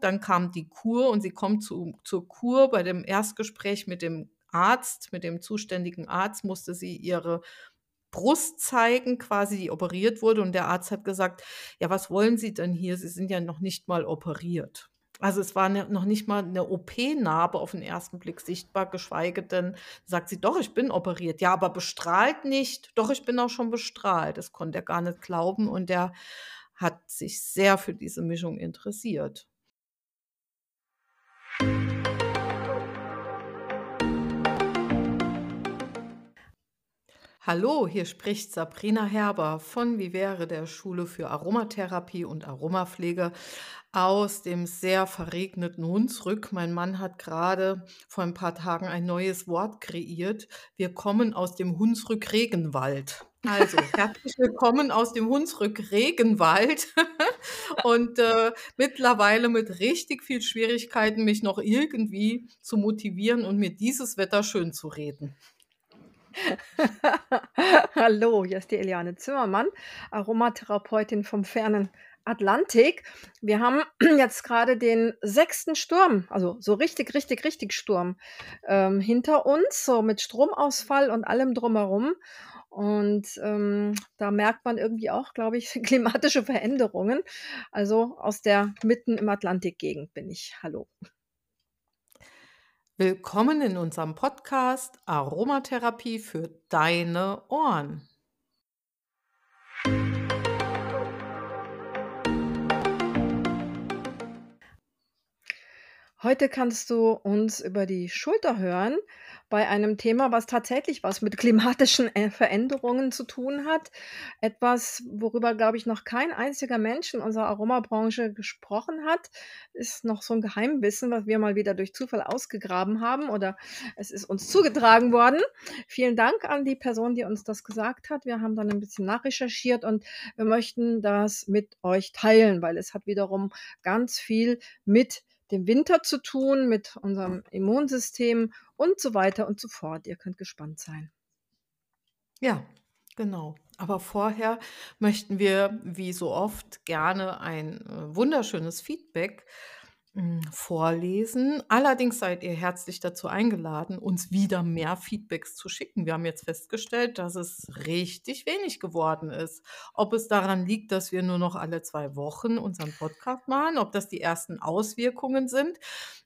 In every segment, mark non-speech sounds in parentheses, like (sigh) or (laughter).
Dann kam die Kur und sie kommt zu, zur Kur. Bei dem Erstgespräch mit dem Arzt, mit dem zuständigen Arzt, musste sie ihre Brust zeigen, quasi, die operiert wurde. Und der Arzt hat gesagt, ja, was wollen Sie denn hier? Sie sind ja noch nicht mal operiert. Also es war ne, noch nicht mal eine OP-Narbe auf den ersten Blick sichtbar, geschweige denn, sagt sie, doch, ich bin operiert. Ja, aber bestrahlt nicht. Doch, ich bin auch schon bestrahlt. Das konnte er gar nicht glauben und er hat sich sehr für diese Mischung interessiert. Hallo, hier spricht Sabrina Herber von Vivere der Schule für Aromatherapie und Aromapflege aus dem sehr verregneten Hunsrück. Mein Mann hat gerade vor ein paar Tagen ein neues Wort kreiert. Wir kommen aus dem Hunsrück Regenwald. Also, (laughs) herzlich willkommen aus dem Hunsrück Regenwald (laughs) und äh, mittlerweile mit richtig viel Schwierigkeiten, mich noch irgendwie zu motivieren und mir dieses Wetter schön zu reden. (laughs) Hallo, hier ist die Eliane Zimmermann, Aromatherapeutin vom fernen Atlantik. Wir haben (clears throat) jetzt gerade den sechsten Sturm, also so richtig, richtig, richtig Sturm ähm, hinter uns, so mit Stromausfall und allem drumherum. Und ähm, da merkt man irgendwie auch, glaube ich, (laughs) klimatische Veränderungen. Also aus der mitten im Atlantikgegend bin ich. Hallo. Willkommen in unserem Podcast Aromatherapie für deine Ohren. Heute kannst du uns über die Schulter hören bei einem Thema, was tatsächlich was mit klimatischen Veränderungen zu tun hat. Etwas, worüber, glaube ich, noch kein einziger Mensch in unserer Aromabranche gesprochen hat. Ist noch so ein Geheimwissen, was wir mal wieder durch Zufall ausgegraben haben oder es ist uns zugetragen worden. Vielen Dank an die Person, die uns das gesagt hat. Wir haben dann ein bisschen nachrecherchiert und wir möchten das mit euch teilen, weil es hat wiederum ganz viel mit dem Winter zu tun, mit unserem Immunsystem und so weiter und so fort. Ihr könnt gespannt sein. Ja, genau. Aber vorher möchten wir, wie so oft, gerne ein äh, wunderschönes Feedback hm, vorlesen. Allerdings seid ihr herzlich dazu eingeladen, uns wieder mehr Feedbacks zu schicken. Wir haben jetzt festgestellt, dass es richtig wenig geworden ist. Ob es daran liegt, dass wir nur noch alle zwei Wochen unseren Podcast machen, ob das die ersten Auswirkungen sind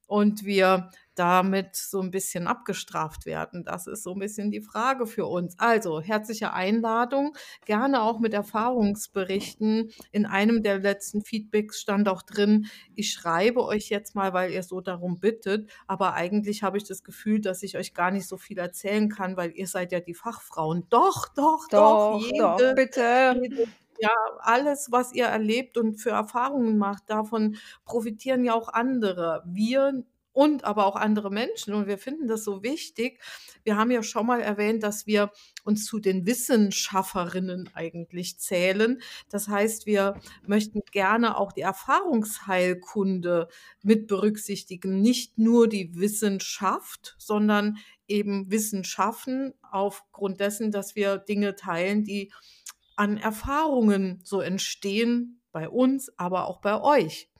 und wir damit so ein bisschen abgestraft werden. Das ist so ein bisschen die Frage für uns. Also, herzliche Einladung, gerne auch mit Erfahrungsberichten. In einem der letzten Feedbacks stand auch drin, ich schreibe euch jetzt mal, weil ihr so darum bittet, aber eigentlich habe ich das Gefühl, dass ich euch gar nicht so viel erzählen kann, weil ihr seid ja die Fachfrauen. Doch, doch, doch, Doch, jede, doch, bitte. Jede, ja, alles, was ihr erlebt und für Erfahrungen macht, davon profitieren ja auch andere. Wir und aber auch andere Menschen. Und wir finden das so wichtig. Wir haben ja schon mal erwähnt, dass wir uns zu den Wissenschafferinnen eigentlich zählen. Das heißt, wir möchten gerne auch die Erfahrungsheilkunde mit berücksichtigen. Nicht nur die Wissenschaft, sondern eben Wissenschaften aufgrund dessen, dass wir Dinge teilen, die an Erfahrungen so entstehen bei uns, aber auch bei euch.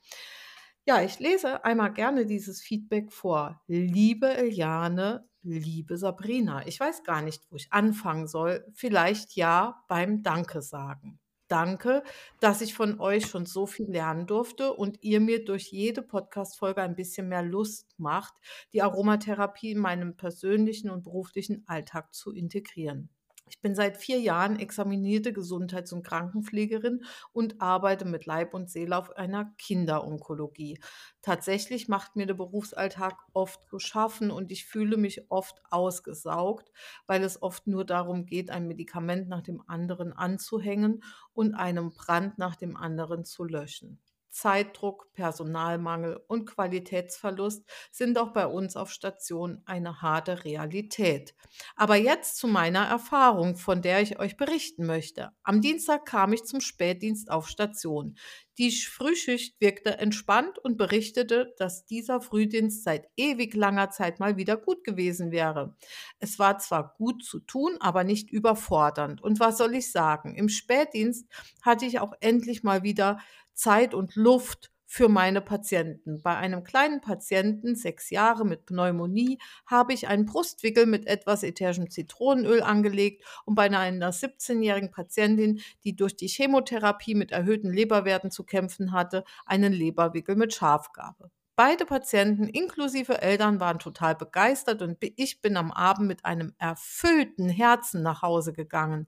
Ja, ich lese einmal gerne dieses Feedback vor. Liebe Eliane, liebe Sabrina, ich weiß gar nicht, wo ich anfangen soll. Vielleicht ja beim Danke sagen. Danke, dass ich von euch schon so viel lernen durfte und ihr mir durch jede Podcast-Folge ein bisschen mehr Lust macht, die Aromatherapie in meinem persönlichen und beruflichen Alltag zu integrieren. Ich bin seit vier Jahren examinierte Gesundheits- und Krankenpflegerin und arbeite mit Leib und Seele auf einer Kinderonkologie. Tatsächlich macht mir der Berufsalltag oft zu schaffen und ich fühle mich oft ausgesaugt, weil es oft nur darum geht, ein Medikament nach dem anderen anzuhängen und einem Brand nach dem anderen zu löschen. Zeitdruck, Personalmangel und Qualitätsverlust sind auch bei uns auf Station eine harte Realität. Aber jetzt zu meiner Erfahrung, von der ich euch berichten möchte. Am Dienstag kam ich zum Spätdienst auf Station. Die Frühschicht wirkte entspannt und berichtete, dass dieser Frühdienst seit ewig langer Zeit mal wieder gut gewesen wäre. Es war zwar gut zu tun, aber nicht überfordernd. Und was soll ich sagen? Im Spätdienst hatte ich auch endlich mal wieder Zeit und Luft für meine Patienten. Bei einem kleinen Patienten, sechs Jahre mit Pneumonie, habe ich einen Brustwickel mit etwas ätherischem Zitronenöl angelegt und bei einer 17-jährigen Patientin, die durch die Chemotherapie mit erhöhten Leberwerten zu kämpfen hatte, einen Leberwickel mit Schafgabe. Beide Patienten inklusive Eltern waren total begeistert und ich bin am Abend mit einem erfüllten Herzen nach Hause gegangen.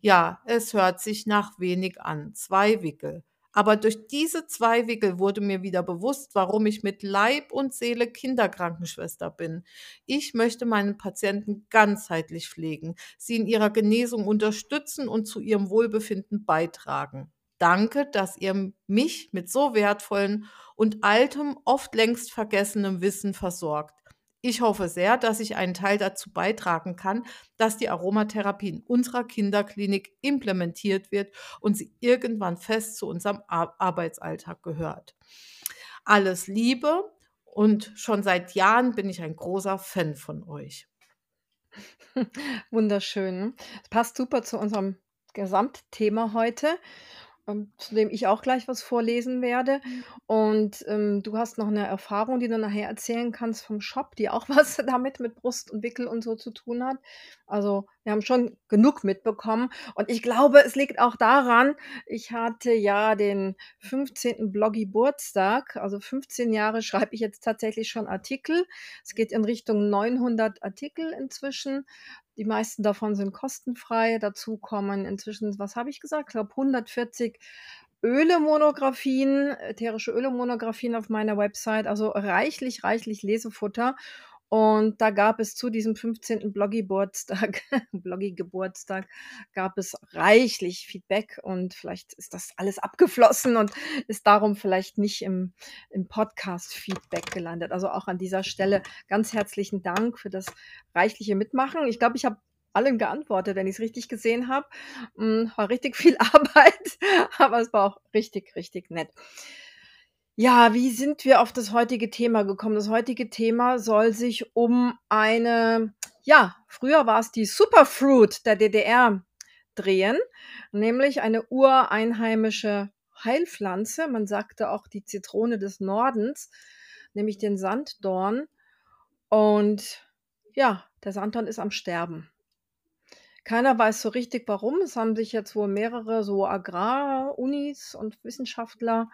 Ja, es hört sich nach wenig an. Zwei Wickel. Aber durch diese zwei Wickel wurde mir wieder bewusst, warum ich mit Leib und Seele Kinderkrankenschwester bin. Ich möchte meinen Patienten ganzheitlich pflegen, sie in ihrer Genesung unterstützen und zu ihrem Wohlbefinden beitragen. Danke, dass ihr mich mit so wertvollen und altem, oft längst vergessenem Wissen versorgt. Ich hoffe sehr, dass ich einen Teil dazu beitragen kann, dass die Aromatherapie in unserer Kinderklinik implementiert wird und sie irgendwann fest zu unserem Arbeitsalltag gehört. Alles Liebe und schon seit Jahren bin ich ein großer Fan von euch. (laughs) Wunderschön. Das passt super zu unserem Gesamtthema heute ähm, zu dem ich auch gleich was vorlesen werde. Mhm. Und, ähm, du hast noch eine Erfahrung, die du nachher erzählen kannst vom Shop, die auch (laughs) was damit mit Brust und Wickel und so zu tun hat. Also, wir haben schon genug mitbekommen und ich glaube, es liegt auch daran, ich hatte ja den 15. Bloggeburtstag, also 15 Jahre schreibe ich jetzt tatsächlich schon Artikel. Es geht in Richtung 900 Artikel inzwischen. Die meisten davon sind kostenfrei. Dazu kommen inzwischen, was habe ich gesagt? Ich glaube 140 Öle-Monographien, ätherische Öle-Monographien auf meiner Website. Also reichlich, reichlich Lesefutter. Und da gab es zu diesem 15. Bloggy-Geburtstag, (laughs) Bloggy-Geburtstag, gab es reichlich Feedback und vielleicht ist das alles abgeflossen und ist darum vielleicht nicht im, im Podcast-Feedback gelandet. Also auch an dieser Stelle ganz herzlichen Dank für das reichliche Mitmachen. Ich glaube, ich habe allen geantwortet, wenn ich es richtig gesehen habe. Hm, war richtig viel (laughs) Arbeit, aber es war auch richtig, richtig nett. Ja, wie sind wir auf das heutige Thema gekommen? Das heutige Thema soll sich um eine, ja, früher war es die Superfruit der DDR drehen, nämlich eine ureinheimische Heilpflanze. Man sagte auch die Zitrone des Nordens, nämlich den Sanddorn. Und ja, der Sanddorn ist am Sterben. Keiner weiß so richtig warum. Es haben sich jetzt wohl mehrere so Agrarunis und Wissenschaftler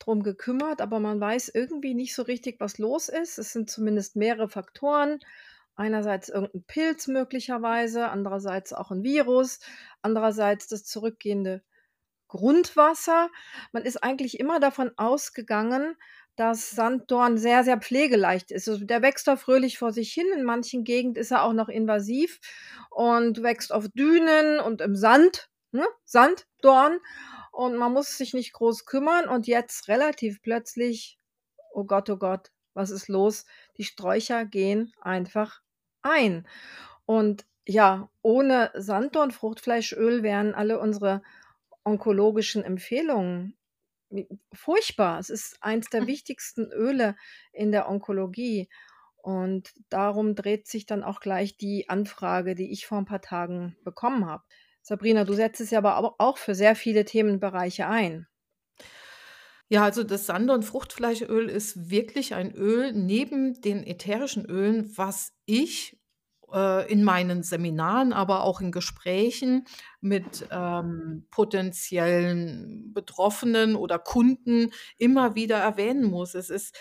drum gekümmert, aber man weiß irgendwie nicht so richtig, was los ist. Es sind zumindest mehrere Faktoren. Einerseits irgendein Pilz möglicherweise, andererseits auch ein Virus, andererseits das zurückgehende Grundwasser. Man ist eigentlich immer davon ausgegangen, dass Sanddorn sehr, sehr pflegeleicht ist. Also der wächst da fröhlich vor sich hin. In manchen Gegenden ist er auch noch invasiv und wächst auf Dünen und im Sand. Ne? Sanddorn und man muss sich nicht groß kümmern und jetzt relativ plötzlich, oh Gott, oh Gott, was ist los? Die Sträucher gehen einfach ein. Und ja, ohne Sanddorn, Fruchtfleischöl wären alle unsere onkologischen Empfehlungen furchtbar. Es ist eins der hm. wichtigsten Öle in der Onkologie. Und darum dreht sich dann auch gleich die Anfrage, die ich vor ein paar Tagen bekommen habe. Sabrina, du setzt es ja aber auch für sehr viele Themenbereiche ein. Ja, also das Sand- und Fruchtfleischöl ist wirklich ein Öl neben den ätherischen Ölen, was ich äh, in meinen Seminaren, aber auch in Gesprächen mit ähm, potenziellen Betroffenen oder Kunden immer wieder erwähnen muss. Es ist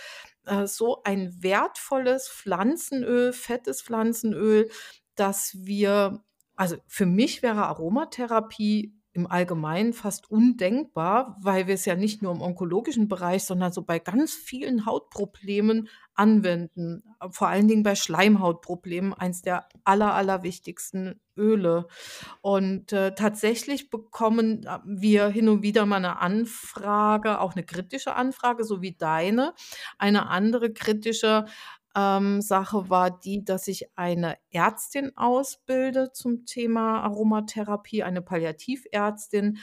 äh, so ein wertvolles Pflanzenöl, fettes Pflanzenöl, dass wir also für mich wäre Aromatherapie im Allgemeinen fast undenkbar, weil wir es ja nicht nur im onkologischen Bereich, sondern so bei ganz vielen Hautproblemen anwenden. Vor allen Dingen bei Schleimhautproblemen, eins der aller, allerwichtigsten Öle. Und äh, tatsächlich bekommen äh, wir hin und wieder mal eine Anfrage, auch eine kritische Anfrage, so wie deine. Eine andere kritische ähm, Sache war die, dass ich eine Ärztin ausbilde zum Thema Aromatherapie, eine Palliativärztin,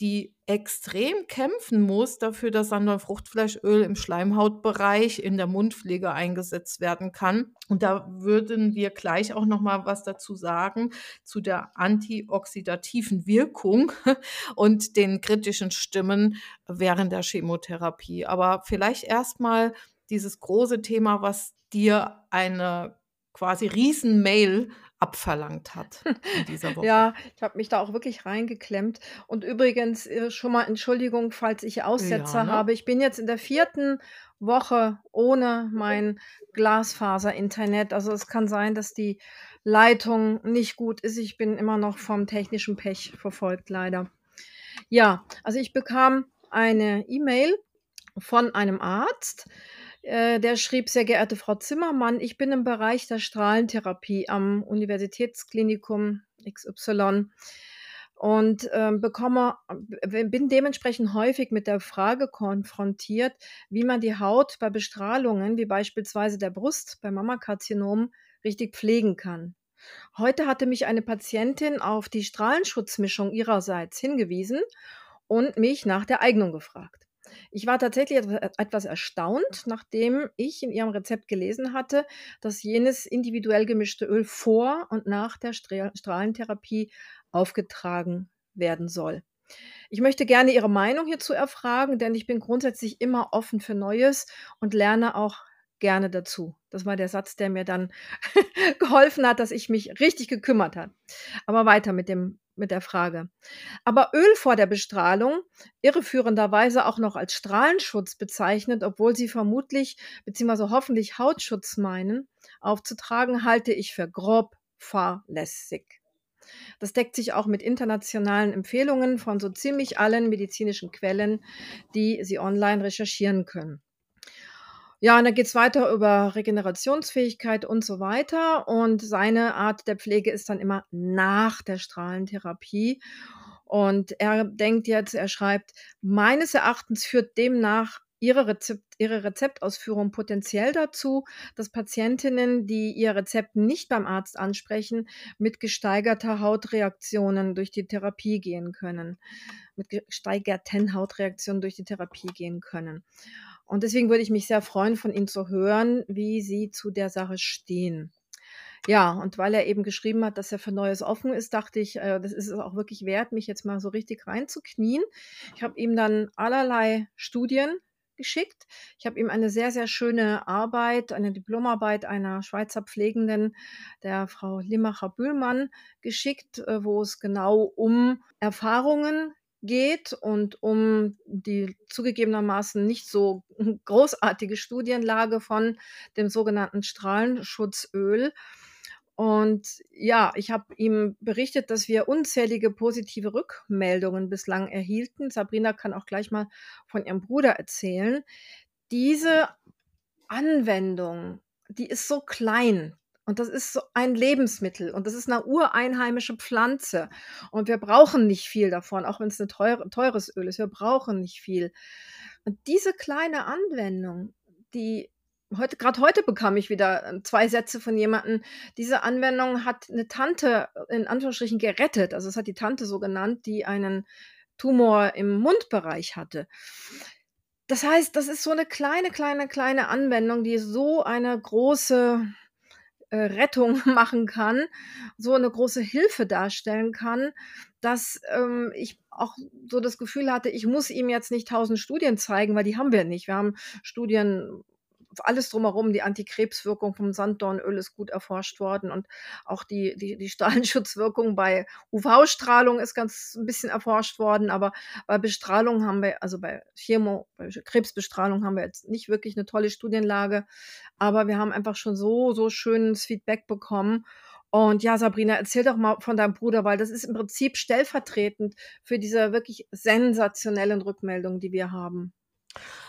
die extrem kämpfen muss dafür, dass Sanddorn-Fruchtfleischöl im Schleimhautbereich in der Mundpflege eingesetzt werden kann. Und da würden wir gleich auch noch mal was dazu sagen zu der antioxidativen Wirkung (laughs) und den kritischen Stimmen während der Chemotherapie. Aber vielleicht erst mal dieses große Thema, was dir eine quasi Riesen-Mail abverlangt hat in dieser (laughs) Woche. Ja, ich habe mich da auch wirklich reingeklemmt. Und übrigens, äh, schon mal Entschuldigung, falls ich Ja, Aussetzer ne? habe. Ich bin jetzt in der vierten Woche ohne mein Glasfaser-Internet. Also, es kann sein, dass die Leitung nicht gut ist. Ich bin immer noch vom technischen Pech verfolgt, leider. Ja, also ich bekam eine E-Mail von einem Arzt, der schrieb: „Sehr geehrte Frau Zimmermann, ich bin im Bereich der Strahlentherapie am Universitätsklinikum XY und, ähm, bekomme b bin dementsprechend häufig mit der Frage konfrontiert, wie man die Haut bei Bestrahlungen, wie beispielsweise der Brust bei Mammakarzinom, richtig pflegen kann. Heute hatte mich eine Patientin auf die Strahlenschutzmischung ihrerseits hingewiesen und mich nach der Eignung gefragt. Ich war tatsächlich etwa etwas erstaunt, nachdem ich in ihrem Rezept gelesen hatte, dass jenes individuell gemischte Öl vor und nach der Stra Strahlentherapie aufgetragen werden soll. Ich möchte gerne Ihre Meinung hierzu erfragen, denn ich bin grundsätzlich immer offen für Neues und lerne auch gerne dazu. Das war der Satz, der mir dann (laughs) geholfen hat, dass ich mich richtig gekümmert habe. Aber weiter mit dem mit der Frage. Aber Öl vor der Bestrahlung, irreführenderweise auch noch als Strahlenschutz bezeichnet, obwohl sie vermutlich bzw. hoffentlich Hautschutz meinen, aufzutragen, halte ich für grob fahrlässig. Das deckt sich auch mit internationalen Empfehlungen von so ziemlich allen medizinischen Quellen, die Sie online recherchieren können. Ja, und dann geht's weiter über Regenerationsfähigkeit und so weiter. Und seine Art der Pflege ist dann immer nach der Strahlentherapie. Und er denkt jetzt er schreibt: „Meines Erachtens führt demnach Ihre Rezept Ihre Rezeptausführung potenziell dazu, dass Patientinnen, die ihr Rezept nicht beim Arzt ansprechen, mit gesteigerter Hautreaktionen durch die Therapie gehen können mit gesteigerten Hautreaktionen durch die Therapie gehen können.“ Und deswegen würde ich mich sehr freuen, von Ihnen zu hören, wie Sie zu der Sache stehen. Ja, und weil er eben geschrieben hat, dass er für Neues offen ist, dachte ich, äh, das ist es auch wirklich wert, mich jetzt mal so richtig reinzuknien. Ich habe ihm dann allerlei Studien geschickt. Ich habe ihm eine sehr, sehr schöne Arbeit, eine Diplomarbeit einer Schweizer Pflegenden, der Frau Limacher-Bühlmann, geschickt, äh, wo es genau um Erfahrungen geht und um die zugegebenermaßen nicht so (laughs) großartige Studienlage von dem sogenannten Strahlenschutzöl. Und ja, ich habe ihm berichtet, dass wir unzählige positive Rückmeldungen bislang erhielten. Sabrina kann auch gleich mal von ihrem Bruder erzählen. Diese Anwendung, die ist so klein und das ist so ein Lebensmittel und das ist 'ne ureinheimische Pflanze und wir brauchen nicht viel davon, auch wenn's 'ne teure teures Öl ist. Wir brauchen nicht viel. Und diese kleine Anwendung, die heute grad heute bekam ich wieder, äh, 2 Sätze von jemandem. Diese Anwendung hat 'ne Tante in Anführungsstrichen gerettet. Also, das hat die Tante so genannt, die einen Tumor im Mundbereich hatte. Das heißt, das ist so 'ne kleine, kleine, kleine Anwendung, die so eine große, äh, Rettung (laughs) machen kann, so 'ne große Hilfe darstellen kann, dass, ähm, ich auch so das Gefühl hatte, ich muss ihm jetzt nicht 1.000 Studien zeigen, weil die haben wir nicht. Wir haben Studien alles drumherum, die Antikrebswirkung vom Sanddornöl ist gut erforscht worden und auch die die die Strahlenschutzwirkung bei UV-Strahlung ist ganz 'n bisschen erforscht worden, aber bei Bestrahlung haben wir also bei Chemo bei Krebsbestrahlung haben wir jetzt nicht wirklich 'ne tolle Studienlage, aber wir haben einfach schon so, so schönes Feedback bekommen. Und ja, Sabrina, erzähl doch mal von deinem Bruder, weil das ist im Prinzip stellvertretend für diese wirklich sensationellen Rückmeldungen, die wir haben.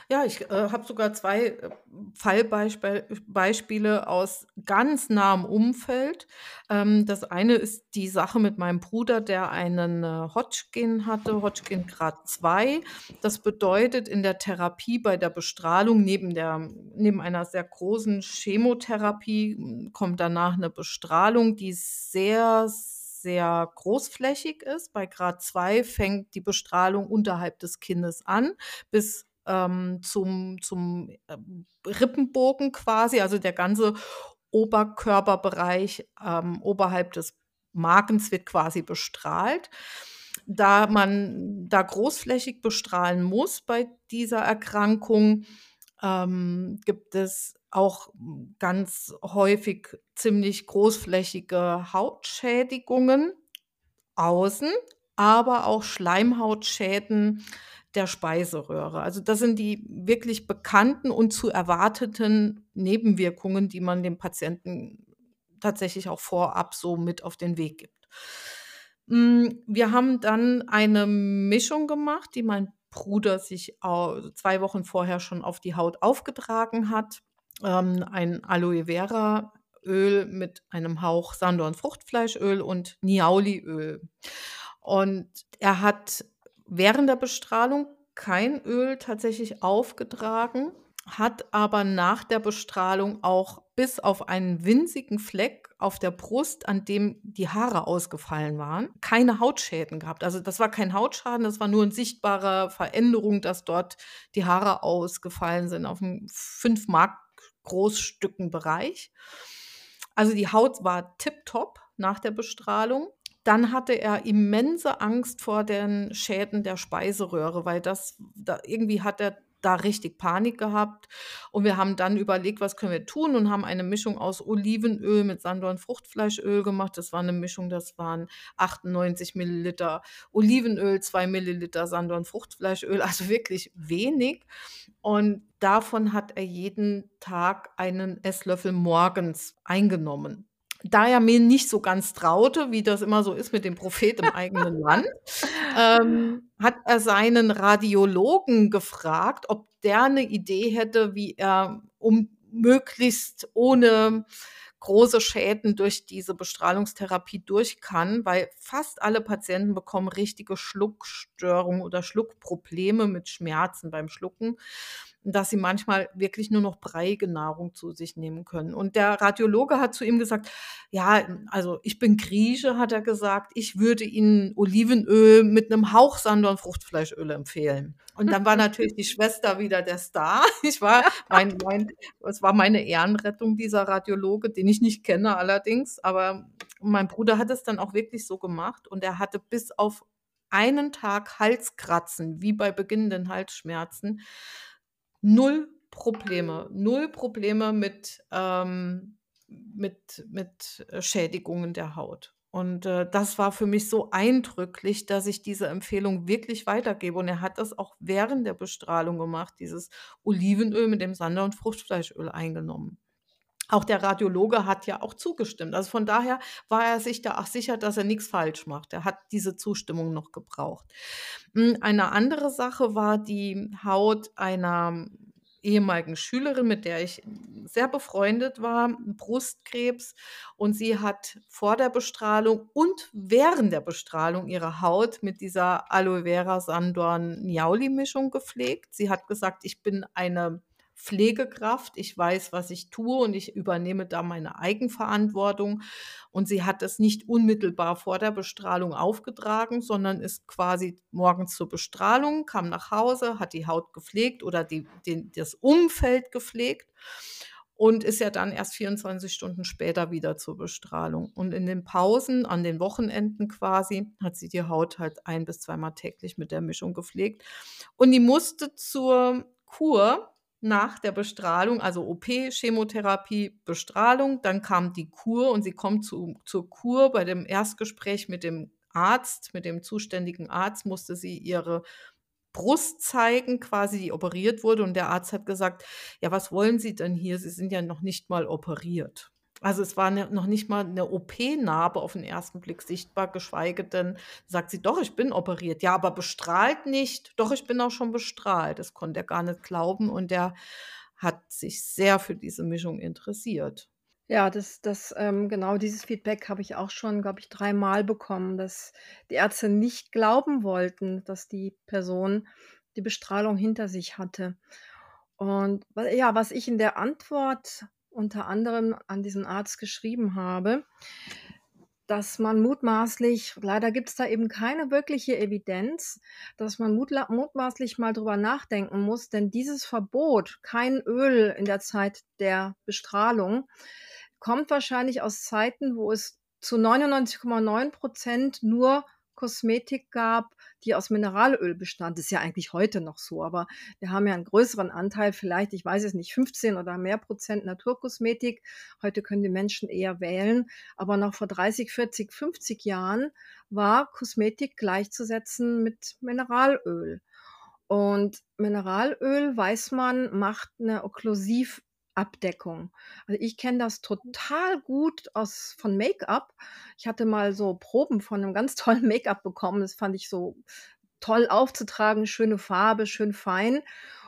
Ja, ich, äh, habe sogar 2, äh, Fallbeispel Beispiele aus ganz nahem Umfeld. Ähm, das eine ist die Sache mit meinem Bruder, der einen, äh, Hodgkin hatte, Hodgkin Grad 2. Das bedeutet in der Therapie bei der Bestrahlung neben der neben einer sehr großen Chemotherapie, hm, kommt danach 'ne Bestrahlung, die sehr sehr großflächig ist. Bei Grad 2 fängt die Bestrahlung unterhalb des Kindes an bis ähm, zum, zum äh, Rippenbogen quasi, also der ganze Oberkörperbereich ähm, oberhalb des Magens wird quasi bestrahlt. Da man da großflächig bestrahlen muss bei dieser Erkrankung, ähm, gibt es auch ganz häufig ziemlich großflächige Hautschädigungen außen, aber auch Schleimhautschäden der Speiseröhre. Also das sind die wirklich bekannten und zu erwarteten Nebenwirkungen, die man dem Patienten tatsächlich auch vorab so mit auf den Weg gibt. Hm, wir haben dann eine Mischung gemacht, die mein Bruder sich zwei Wochen vorher schon auf die Haut aufgetragen hat. Ähm, ein Aloe Vera Öl mit einem Hauch Sanddorn Fruchtfleischöl und Niaoliöl. Und er hat während der Bestrahlung kein Öl tatsächlich aufgetragen, hat aber nach der Bestrahlung auch bis auf einen winzigen Fleck auf der Brust, an dem die Haare ausgefallen waren, keine Hautschäden gehabt. Also das war kein Hautschaden, das war nur eine sichtbare Veränderung, dass dort die Haare ausgefallen sind auf einem 5 Mark Großstücken Bereich. Also die Haut war tipptopp nach der Bestrahlung. Dann hatte er immense Angst vor den Schäden der Speiseröhre, weil das da irgendwie hat er da richtig Panik gehabt. Und wir haben dann überlegt, was können wir tun und haben eine Mischung aus Olivenöl mit Sanddorn Fruchtfleischöl gemacht. Das war eine Mischung, das waren 98 Milliliter Olivenöl, 2 Milliliter Sanddorn Fruchtfleischöl, (laughs) also wirklich wenig. Und davon hat er jeden Tag einen Esslöffel morgens eingenommen da er mir nicht so ganz traute, wie das immer so ist mit dem Prophet im eigenen (laughs) Land, ähm, hat er seinen Radiologen gefragt, ob der eine Idee hätte, wie er um möglichst ohne große Schäden durch diese Bestrahlungstherapie durch kann, weil fast alle Patienten bekommen richtige Schluckstörungen oder Schluckprobleme mit Schmerzen beim Schlucken dass sie manchmal wirklich nur noch breiige Nahrung zu sich nehmen können. Und der Radiologe hat zu ihm gesagt, ja, also ich bin Grieche, hat er gesagt, ich würde Ihnen Olivenöl mit einem Hauch Sand- und Fruchtfleischöl empfehlen. Und dann war natürlich die Schwester wieder der Star. (laughs) Ich war, mein, mein, es war meine Ehrenrettung, dieser Radiologe, den ich nicht kenne allerdings, aber mein Bruder hat es dann auch wirklich so gemacht und er hatte bis auf einen Tag Halskratzen, wie bei beginnenden Halsschmerzen null Probleme, null Probleme mit, ähm, mit, mit äh, Schädigungen der Haut. Und äh, das war für mich so eindrücklich, dass ich diese Empfehlung wirklich weitergebe. Und er hat das auch während der Bestrahlung gemacht, dieses Olivenöl mit dem Sander- und Fruchtfleischöl eingenommen. Auch der Radiologe hat ja auch zugestimmt. Also von daher war er sich da auch sicher, dass er nichts falsch macht. Er hat diese Zustimmung noch gebraucht. Hm, eine andere Sache war die Haut einer ehemaligen Schülerin, mit der ich sehr befreundet war, Brustkrebs. Und sie hat vor der Bestrahlung und während der Bestrahlung ihre Haut mit dieser Aloe Vera Sandorn Niauli Mischung gepflegt. Sie hat gesagt, ich bin eine Pflegekraft. Ich weiß, was ich tue und ich übernehme da meine Eigenverantwortung. Und sie hat es nicht unmittelbar vor der Bestrahlung aufgetragen, sondern ist quasi morgens zur Bestrahlung, kam nach Hause, hat die Haut gepflegt oder die, den, das Umfeld gepflegt und ist ja dann erst 24 Stunden später wieder zur Bestrahlung. Und in den Pausen, an den Wochenenden quasi, hat sie die Haut halt ein bis zweimal täglich mit der Mischung gepflegt. Und die musste zur Kur nach der Bestrahlung, also OP, Chemotherapie, Bestrahlung. Dann kam die Kur und sie kommt zu, zur Kur. Bei dem Erstgespräch mit dem Arzt, mit dem zuständigen Arzt, musste sie ihre Brust zeigen, quasi die operiert wurde. Und der Arzt hat gesagt, ja, was wollen Sie denn hier? Sie sind ja noch nicht mal operiert. Also es war ne, noch nicht mal eine OP-Narbe auf den ersten Blick sichtbar, geschweige denn sagt sie: „Doch, ich bin operiert.“ „Ja, aber bestrahlt nicht.“ „Doch, ich bin auch schon bestrahlt.“ Das konnte er gar nicht glauben und der hat sich sehr für diese Mischung interessiert. Ja, das das, ähm genau dieses Feedback habe ich auch schon, glaube ich, dreimal bekommen, dass die Ärzte nicht glauben wollten, dass die Person die Bestrahlung hinter sich hatte. Und ja, was ich in der Antwort unter anderem an diesen Arzt geschrieben habe. dass man mutmaßlich leider gibt es da eben keine wirkliche Evidenz, dass man mutmaßlich mal drüber nachdenken muss, denn dieses Verbot, kein Öl in der Zeit der Bestrahlung, kommt wahrscheinlich aus Zeiten, wo es zu 99,9% nur Kosmetik gab, die aus Mineralöl bestand. Das ist ja eigentlich heute noch so, aber wir haben ja einen größeren Anteil, vielleicht, ich weiß es nicht, 15 oder mehr Prozent Naturkosmetik. Heute können die Menschen eher wählen, aber noch vor 30, 40, 50 Jahren war Kosmetik gleichzusetzen mit Mineralöl. Und Mineralöl, weiß man, macht eine Okklusiv Abdeckung. Also, ich kenne das total gut aus von Make-up. Ich hatte mal so Proben von einem ganz (laughs) tollen Make-up bekommen. Das fand ich so toll aufzutragen, schöne Farbe, schön fein.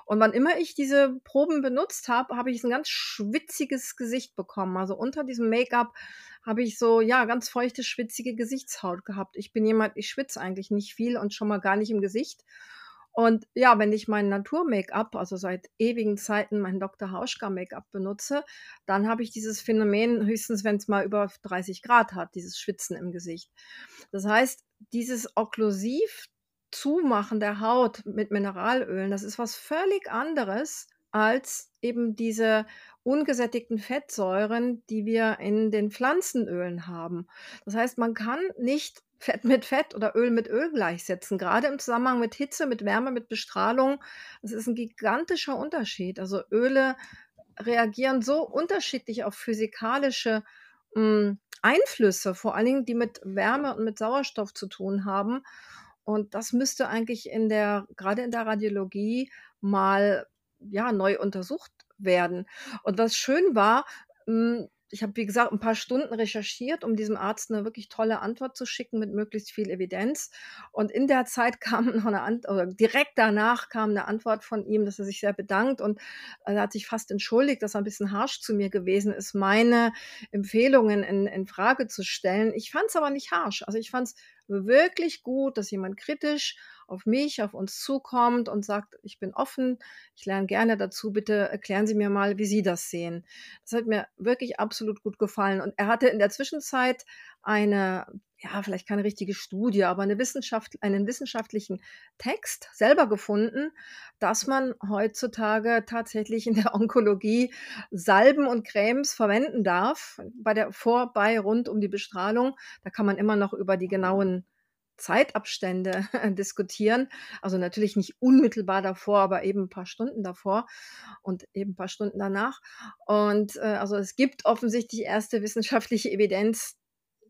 Und wann immer ich diese Proben benutzt habe, habe ich ein ganz schwitziges Gesicht bekommen. Also, unter diesem Make-up habe ich so, ja, ganz feuchte, schwitzige Gesichtshaut gehabt. Ich bin jemand ich schwitze eigentlich nicht viel und schon mal gar nicht im Gesicht. Und ja, wenn ich mein Natur-Make-up, also seit ewigen Zeiten mein Dr. Hauschka Make-up benutze, dann habe ich dieses Phänomen höchstens, wenn es mal über 30 Grad hat, dieses Schwitzen im Gesicht. Das heißt, dieses okklusiv Zumachen der Haut mit Mineralölen, das ist was völlig anderes als eben diese ungesättigten Fettsäuren, die wir in den Pflanzenölen haben. Das heißt, man kann nicht Fett mit Fett oder Öl mit Öl gleichsetzen. Gerade im Zusammenhang mit Hitze, mit Wärme, mit Bestrahlung. Das ist ein gigantischer Unterschied. Also Öle reagieren so unterschiedlich auf physikalische hm, Einflüsse, vor allen Dingen, die mit Wärme und mit Sauerstoff zu tun haben. Und das müsste eigentlich in der, gerade in der Radiologie mal ja, neu untersucht werden. Und was schön war, hm, ich habe, wie gesagt, ein paar Stunden recherchiert, um diesem Arzt eine wirklich tolle Antwort zu schicken mit möglichst viel Evidenz. Und in der Zeit (laughs) kam noch eine Antwort, oder direkt danach kam eine Antwort von ihm, dass er sich sehr bedankt und er hat sich fast entschuldigt, dass er ein bisschen harsch zu mir gewesen ist, meine Empfehlungen in, in Frage zu stellen. Ich fand es aber nicht harsch. Also ich fand es wirklich gut, dass jemand kritisch auf mich, auf uns zukommt und sagt, ich bin offen, ich lerne gerne dazu, bitte erklären Sie mir mal, wie Sie das sehen. Das hat mir wirklich absolut gut gefallen. Und er hatte in der Zwischenzeit eine, ja, vielleicht keine richtige Studie, aber eine Wissenschaft, einen wissenschaftlichen Text selber gefunden, dass man heutzutage tatsächlich in der Onkologie Salben und Cremes verwenden darf, bei der Vor-, bei, rund um die Bestrahlung. Da kann man immer noch über die genauen Zeitabstände (laughs) diskutieren. Also natürlich nicht unmittelbar davor, aber eben ein paar Stunden davor und eben ein paar Stunden danach. Und äh, also es gibt offensichtlich erste wissenschaftliche Evidenz,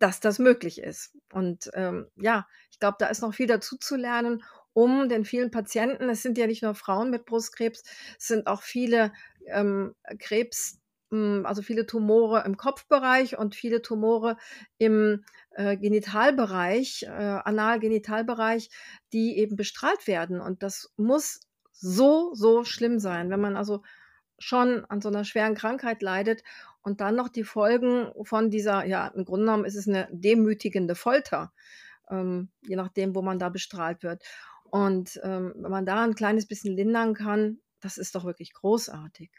dass das möglich ist. Und ähm, ja, ich glaube, da ist noch viel dazu zu lernen, um den vielen Patienten, es sind ja nicht nur Frauen mit Brustkrebs, es sind auch viele ähm, Krebs, hm, also viele Tumore im Kopfbereich und viele Tumore im äh, Genitalbereich, äh, Analgenitalbereich, die eben bestrahlt werden. Und das muss so, so schlimm sein, wenn man also schon an so einer schweren Krankheit leidet und dann noch die Folgen von dieser, ja, im Grunde genommen ist es eine demütigende Folter, ähm, je nachdem, wo man da bestrahlt wird. Und ähm, wenn man da ein kleines bisschen lindern kann, das ist doch wirklich großartig.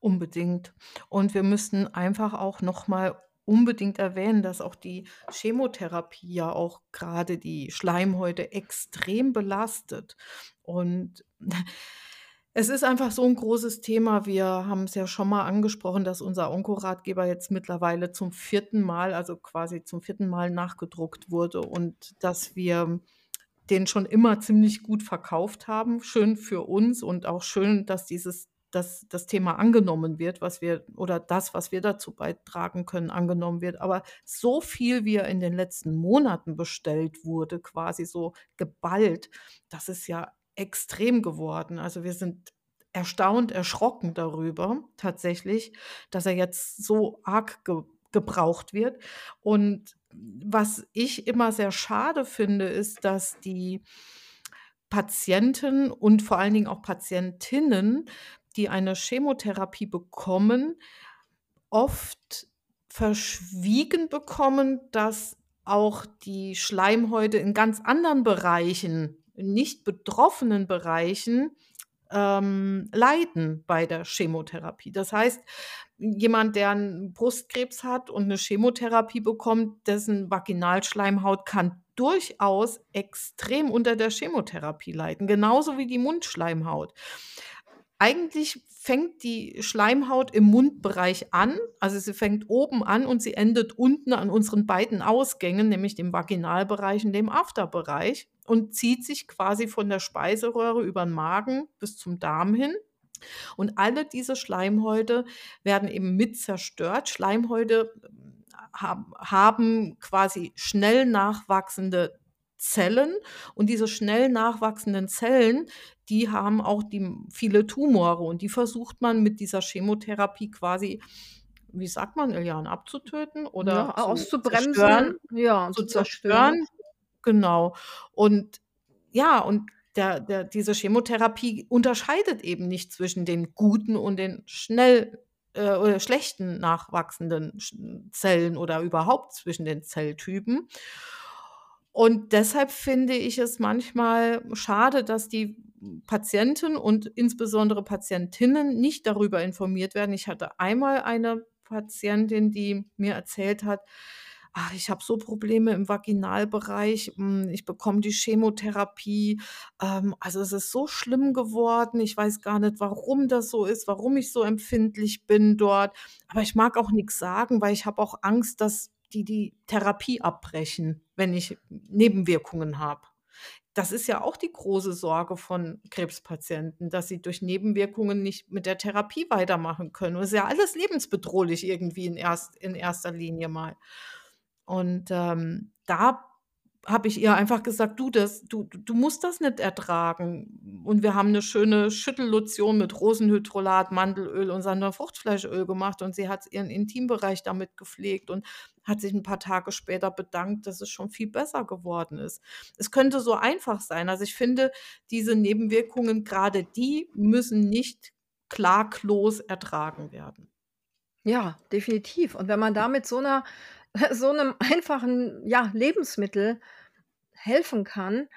Unbedingt. Und wir müssten einfach auch noch mal unbedingt erwähnen, dass auch die Chemotherapie ja auch gerade die Schleimhäute extrem belastet. Und es ist einfach so ein großes Thema. Wir haben es ja schon mal angesprochen, dass unser Onkoratgeber jetzt mittlerweile zum vierten Mal, also quasi zum vierten Mal nachgedruckt wurde und dass wir den schon immer ziemlich gut verkauft haben. Schön für uns und auch schön, dass dieses dass das Thema angenommen wird, was wir oder das, was wir dazu beitragen können, angenommen wird. Aber so viel, wie er in den letzten Monaten bestellt wurde, quasi so geballt, das ist ja extrem geworden. Also wir sind erstaunt, erschrocken darüber tatsächlich, dass er jetzt so arg ge gebraucht wird. Und was ich immer sehr schade finde, ist, dass die Patienten und vor allen Dingen auch Patientinnen die eine Chemotherapie bekommen, oft verschwiegen bekommen, dass auch die Schleimhäute in ganz anderen Bereichen, nicht betroffenen Bereichen, ähm, leiden bei der Chemotherapie. Das heißt, jemand, der 'n Brustkrebs hat und 'ne Chemotherapie bekommt, dessen Vaginalschleimhaut kann durchaus extrem unter der Chemotherapie leiden, genauso wie die Mundschleimhaut. Eigentlich fängt die Schleimhaut im Mundbereich an, also sie fängt oben an und sie endet unten an unseren beiden Ausgängen, nämlich dem Vaginalbereich und dem Afterbereich und zieht sich quasi von der Speiseröhre übern Magen bis zum Darm hin. Und alle diese Schleimhäute werden eben mit zerstört. Schleimhäute haben haben quasi schnell nachwachsende Zellen und diese schnell nachwachsenden Zellen, die haben auch die viele Tumore und die versucht man mit dieser Chemotherapie quasi, wie sagt man, Eliane, abzutöten Ja, oder zu zerstören auszubremsen, ja, zu zerstören. zerstören. Genau. Und ja, und der der diese Chemotherapie unterscheidet eben nicht zwischen den guten und den schnell äh, oder schlechten nachwachsenden Zellen oder überhaupt zwischen den Zelltypen. Und deshalb finde ich es manchmal schade, dass die Patienten und insbesondere Patientinnen nicht darüber informiert werden. Ich hatte einmal eine Patientin, die mir erzählt hat: „Ach, ich habe so Probleme im Vaginalbereich, hm, ich bekomme die Chemotherapie. Ähm, also, es ist so schlimm geworden. Ich weiß gar nicht, warum das so ist, warum ich so empfindlich bin dort. Aber ich mag auch nix sagen, weil ich habe auch Angst, dass die die Therapie abbrechen, wenn ich Nebenwirkungen habe.“ Das ist ja auch die große Sorge von Krebspatienten, dass sie durch Nebenwirkungen nicht mit der Therapie weitermachen können. Und ist ja alles lebensbedrohlich irgendwie in erst in erster Linie mal. Und, ähm, da habe ich ihr einfach gesagt: „Du, das du du musst das nicht ertragen.“ Und wir haben 'ne schöne Schüttellotion mit Rosenhydrolat, Mandelöl und Sandelfruchtfleischöl gemacht und sie hat ihren Intimbereich damit gepflegt und hat sich 'n paar Tage später bedankt, dass es schon viel besser geworden ist. Es könnte so einfach sein. Also, ich finde, diese Nebenwirkungen, grade die müssen nicht klaglos ertragen werden. Ja, definitiv. Und wenn man da mit so 'ner (laughs) so 'nem einfachen, ja, Lebensmittel helfen kann,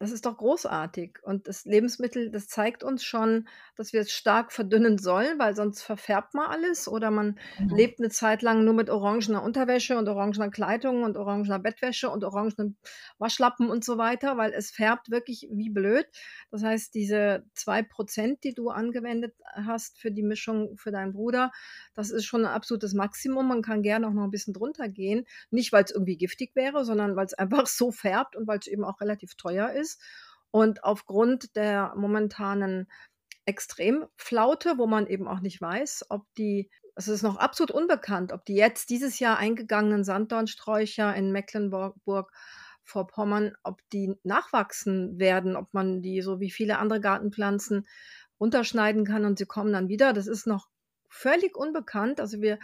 das ist doch großartig. Und das Lebensmittel, das zeigt uns schon, dass wir es stark verdünnen sollen, weil sonst verfärbt man alles oder man Genau. lebt 'ne Zeit lang nur mit orangener Unterwäsche und orangener Kleidung und orangener Bettwäsche und orangenen Waschlappen und so weiter, weil es färbt wirklich wie blöd. Das heißt, diese 2 %, die du angewendet hast für die Mischung für deinen Bruder, das ist schon 'n absolutes Maximum. Man kann gerne auch noch 'n bisschen drunter gehen. Nicht, weil's irgendwie giftig wäre, sondern weil's (laughs) einfach so färbt und weil's eben auch relativ teuer ist. Und aufgrund der momentanen Extremflaute, wo man eben auch nicht weiß, ob die es ist noch absolut unbekannt, ob die jetzt dieses Jahr eingegangenen Sanddornsträucher in Mecklenburg Vorpommern, ob die nachwachsen werden, ob man die so wie viele andere Gartenpflanzen runterschneiden kann und sie kommen dann wieder. Das ist noch völlig unbekannt. Also, wir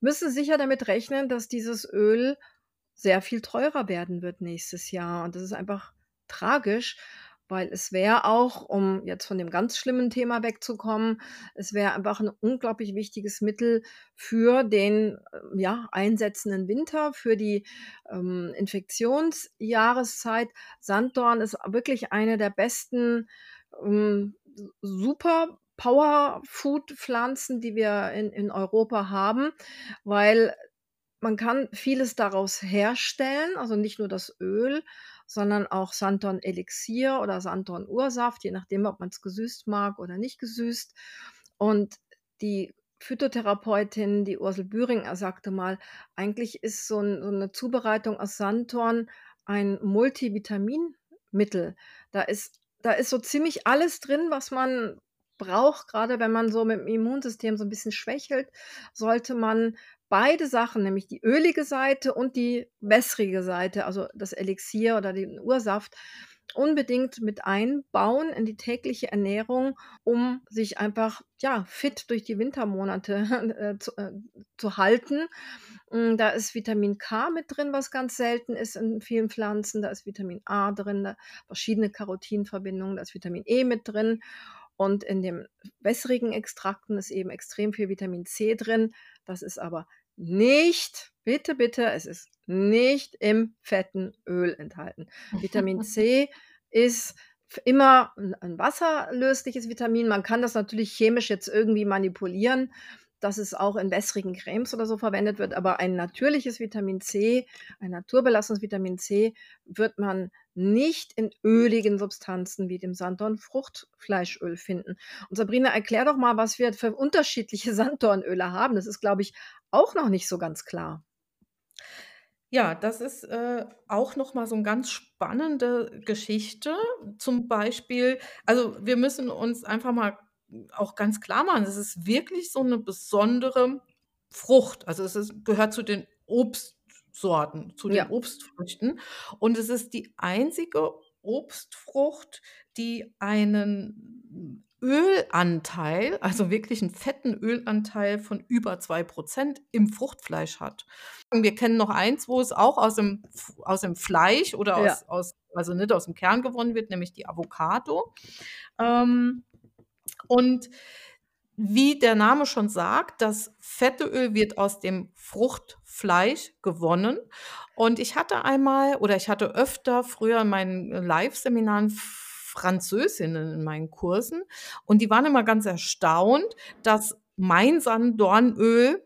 müssen sicher damit rechnen, dass dieses Öl sehr viel teurer werden wird nächstes Jahr. Und das ist einfach tragisch, weil es wäre auch, um jetzt von dem ganz schlimmen Thema wegzukommen es wäre einfach 'n unglaublich wichtiges Mittel für den, ähm, ja, einsetzenden Winter, für die, ähm, Infektionsjahreszeit. Sanddorn ist wirklich eine der besten, ähm, super Powerfood-Pflanzen, die wir in in Europa haben, weil man kann vieles daraus herstellen, also nicht nur das Öl, sondern auch Sanddornelixier oder Sanddorn-Ursaft, je nachdem, ob man's gesüßt mag oder nicht gesüßt. Und die Phytotherapeutin, die Ursel Bühringer, sagte mal: „Eigentlich ist so 'n so 'ne Zubereitung aus Sanddorn ein Multivitaminmittel.“ Da ist da ist so ziemlich alles drin, was man braucht. Grade wenn man so mit'm Immunsystem so 'n bisschen schwächelt, sollte man beide Sachen, nämlich die ölige Seite und die wässrige Seite, also das Elixier oder den Ursaft, unbedingt mit einbauen in die tägliche Ernährung, um sich einfach, ja, fit durch die Wintermonate, (laughs) äh, zu äh, zu halten. Hm, da ist Vitamin K mit drin, was ganz selten ist in vielen Pflanzen. Da ist Vitamin A drin, verschiedene Carotin-Verbindungen, da ist Vitamin E mit drin. Und in den wässrigen Extrakten ist eben extrem viel Vitamin C drin. Das ist aber nicht bitte, bitte, es ist nicht im fetten Öl enthalten. Vitamin C (laughs) ist immer 'n 'n wasserlösliches Vitamin. Man kann das natürlich chemisch jetzt irgendwie manipulieren, dass es auch in wässrigen Cremes oder so verwendet wird, aber ein natürliches Vitamin C, ein naturbelassenes Vitamin C wird man nicht in öligen Substanzen wie dem Sanddornfruchtfleischöl finden. Und Sabrina, erklär doch mal, was wir für unterschiedliche (laughs) Sanddornöle haben. Das ist, glaube ich, auch noch nicht so ganz klar. Ja, das ist, äh, auch noch mal so 'n ganz spannende Geschichte. Zum Beispiel also, wir müssen uns einfach mal auch ganz klar machen, das ist wirklich so 'ne besondere Frucht. Also, es ist gehört zu den Obstsorten, zu den Ja. Obstfrüchten. Und es ist die einzige Obstfrucht, die einen Ölanteil, also wirklich 'n fetten Ölanteil von über 2 % im Fruchtfleisch hat. Und wir kennen noch eins, wo es auch aus dem aus dem Fleisch oder Ja. aus aus also nicht aus'm Kern gewonnen wird, nämlich die Avocado. Ähm, und wie der Name schon sagt, das fette Öl wird aus dem Fruchtfleisch gewonnen. Und ich hatte einmal oder ich hatte öfter früher in meinen Liveseminaren Französinnen in meinen Kursen und die waren immer ganz erstaunt, dass mein Sanddornöl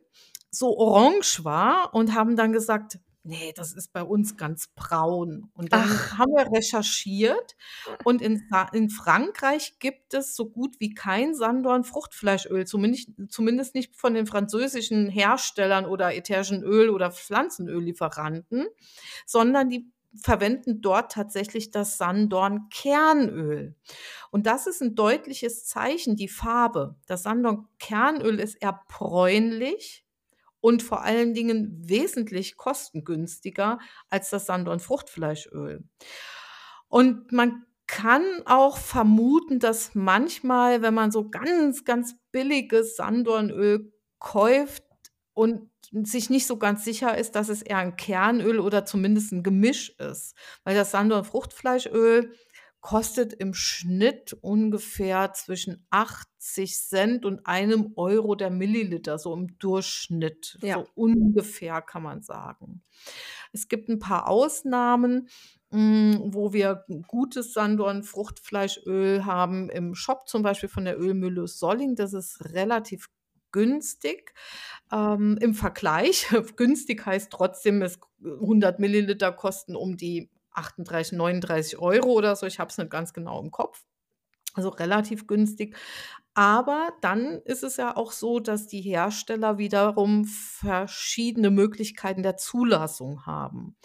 so orange war und haben dann gesagt: „Ne, das ist bei uns ganz braun.“ Und dann Ach. haben wir recherchiert und in in Frankreich gibt es so gut wie kein Sanddornfruchtfleischöl, zumindest zumindest nicht von den französischen Herstellern oder ätherischen Öl oder Pflanzenöllieferanten, sondern die verwenden dort tatsächlich das Sanddornkernöl. Und das ist 'n deutliches Zeichen, die Farbe. Das Sanddornkernöl ist eher bräunlich und vor allen Dingen wesentlich kostengünstiger als das Sanddornfruchtfleischöl. Und man kann auch vermuten, dass manchmal, wenn man so ganz, ganz billiges Sanddornöl kauft und sich nicht so ganz sicher ist, dass es eher 'n Kernöl oder zumindest 'n Gemisch ist. Weil das Sanddornfruchtfleischöl kostet im Schnitt ungefähr zwischen 80 und 1 € der Milliliter, so im Durchschnitt, Ja. so ungefähr, kann man sagen. Es gibt 'n paar Ausnahmen, hm, wo wir gutes Sanddornfruchtfleischöl haben im Shop, zum Beispiel von der Ölmühle Solling. Das ist relativ günstig, ähm, im Vergleich. (laughs) Günstig heißt trotzdem, es 100 Milliliter kosten um die 38, 39 € oder so. Ich habe es nicht ganz genau im Kopf. Also, relativ günstig. Aber dann ist es ja auch so, dass die Hersteller wiederum verschiedene Möglichkeiten der Zulassung haben.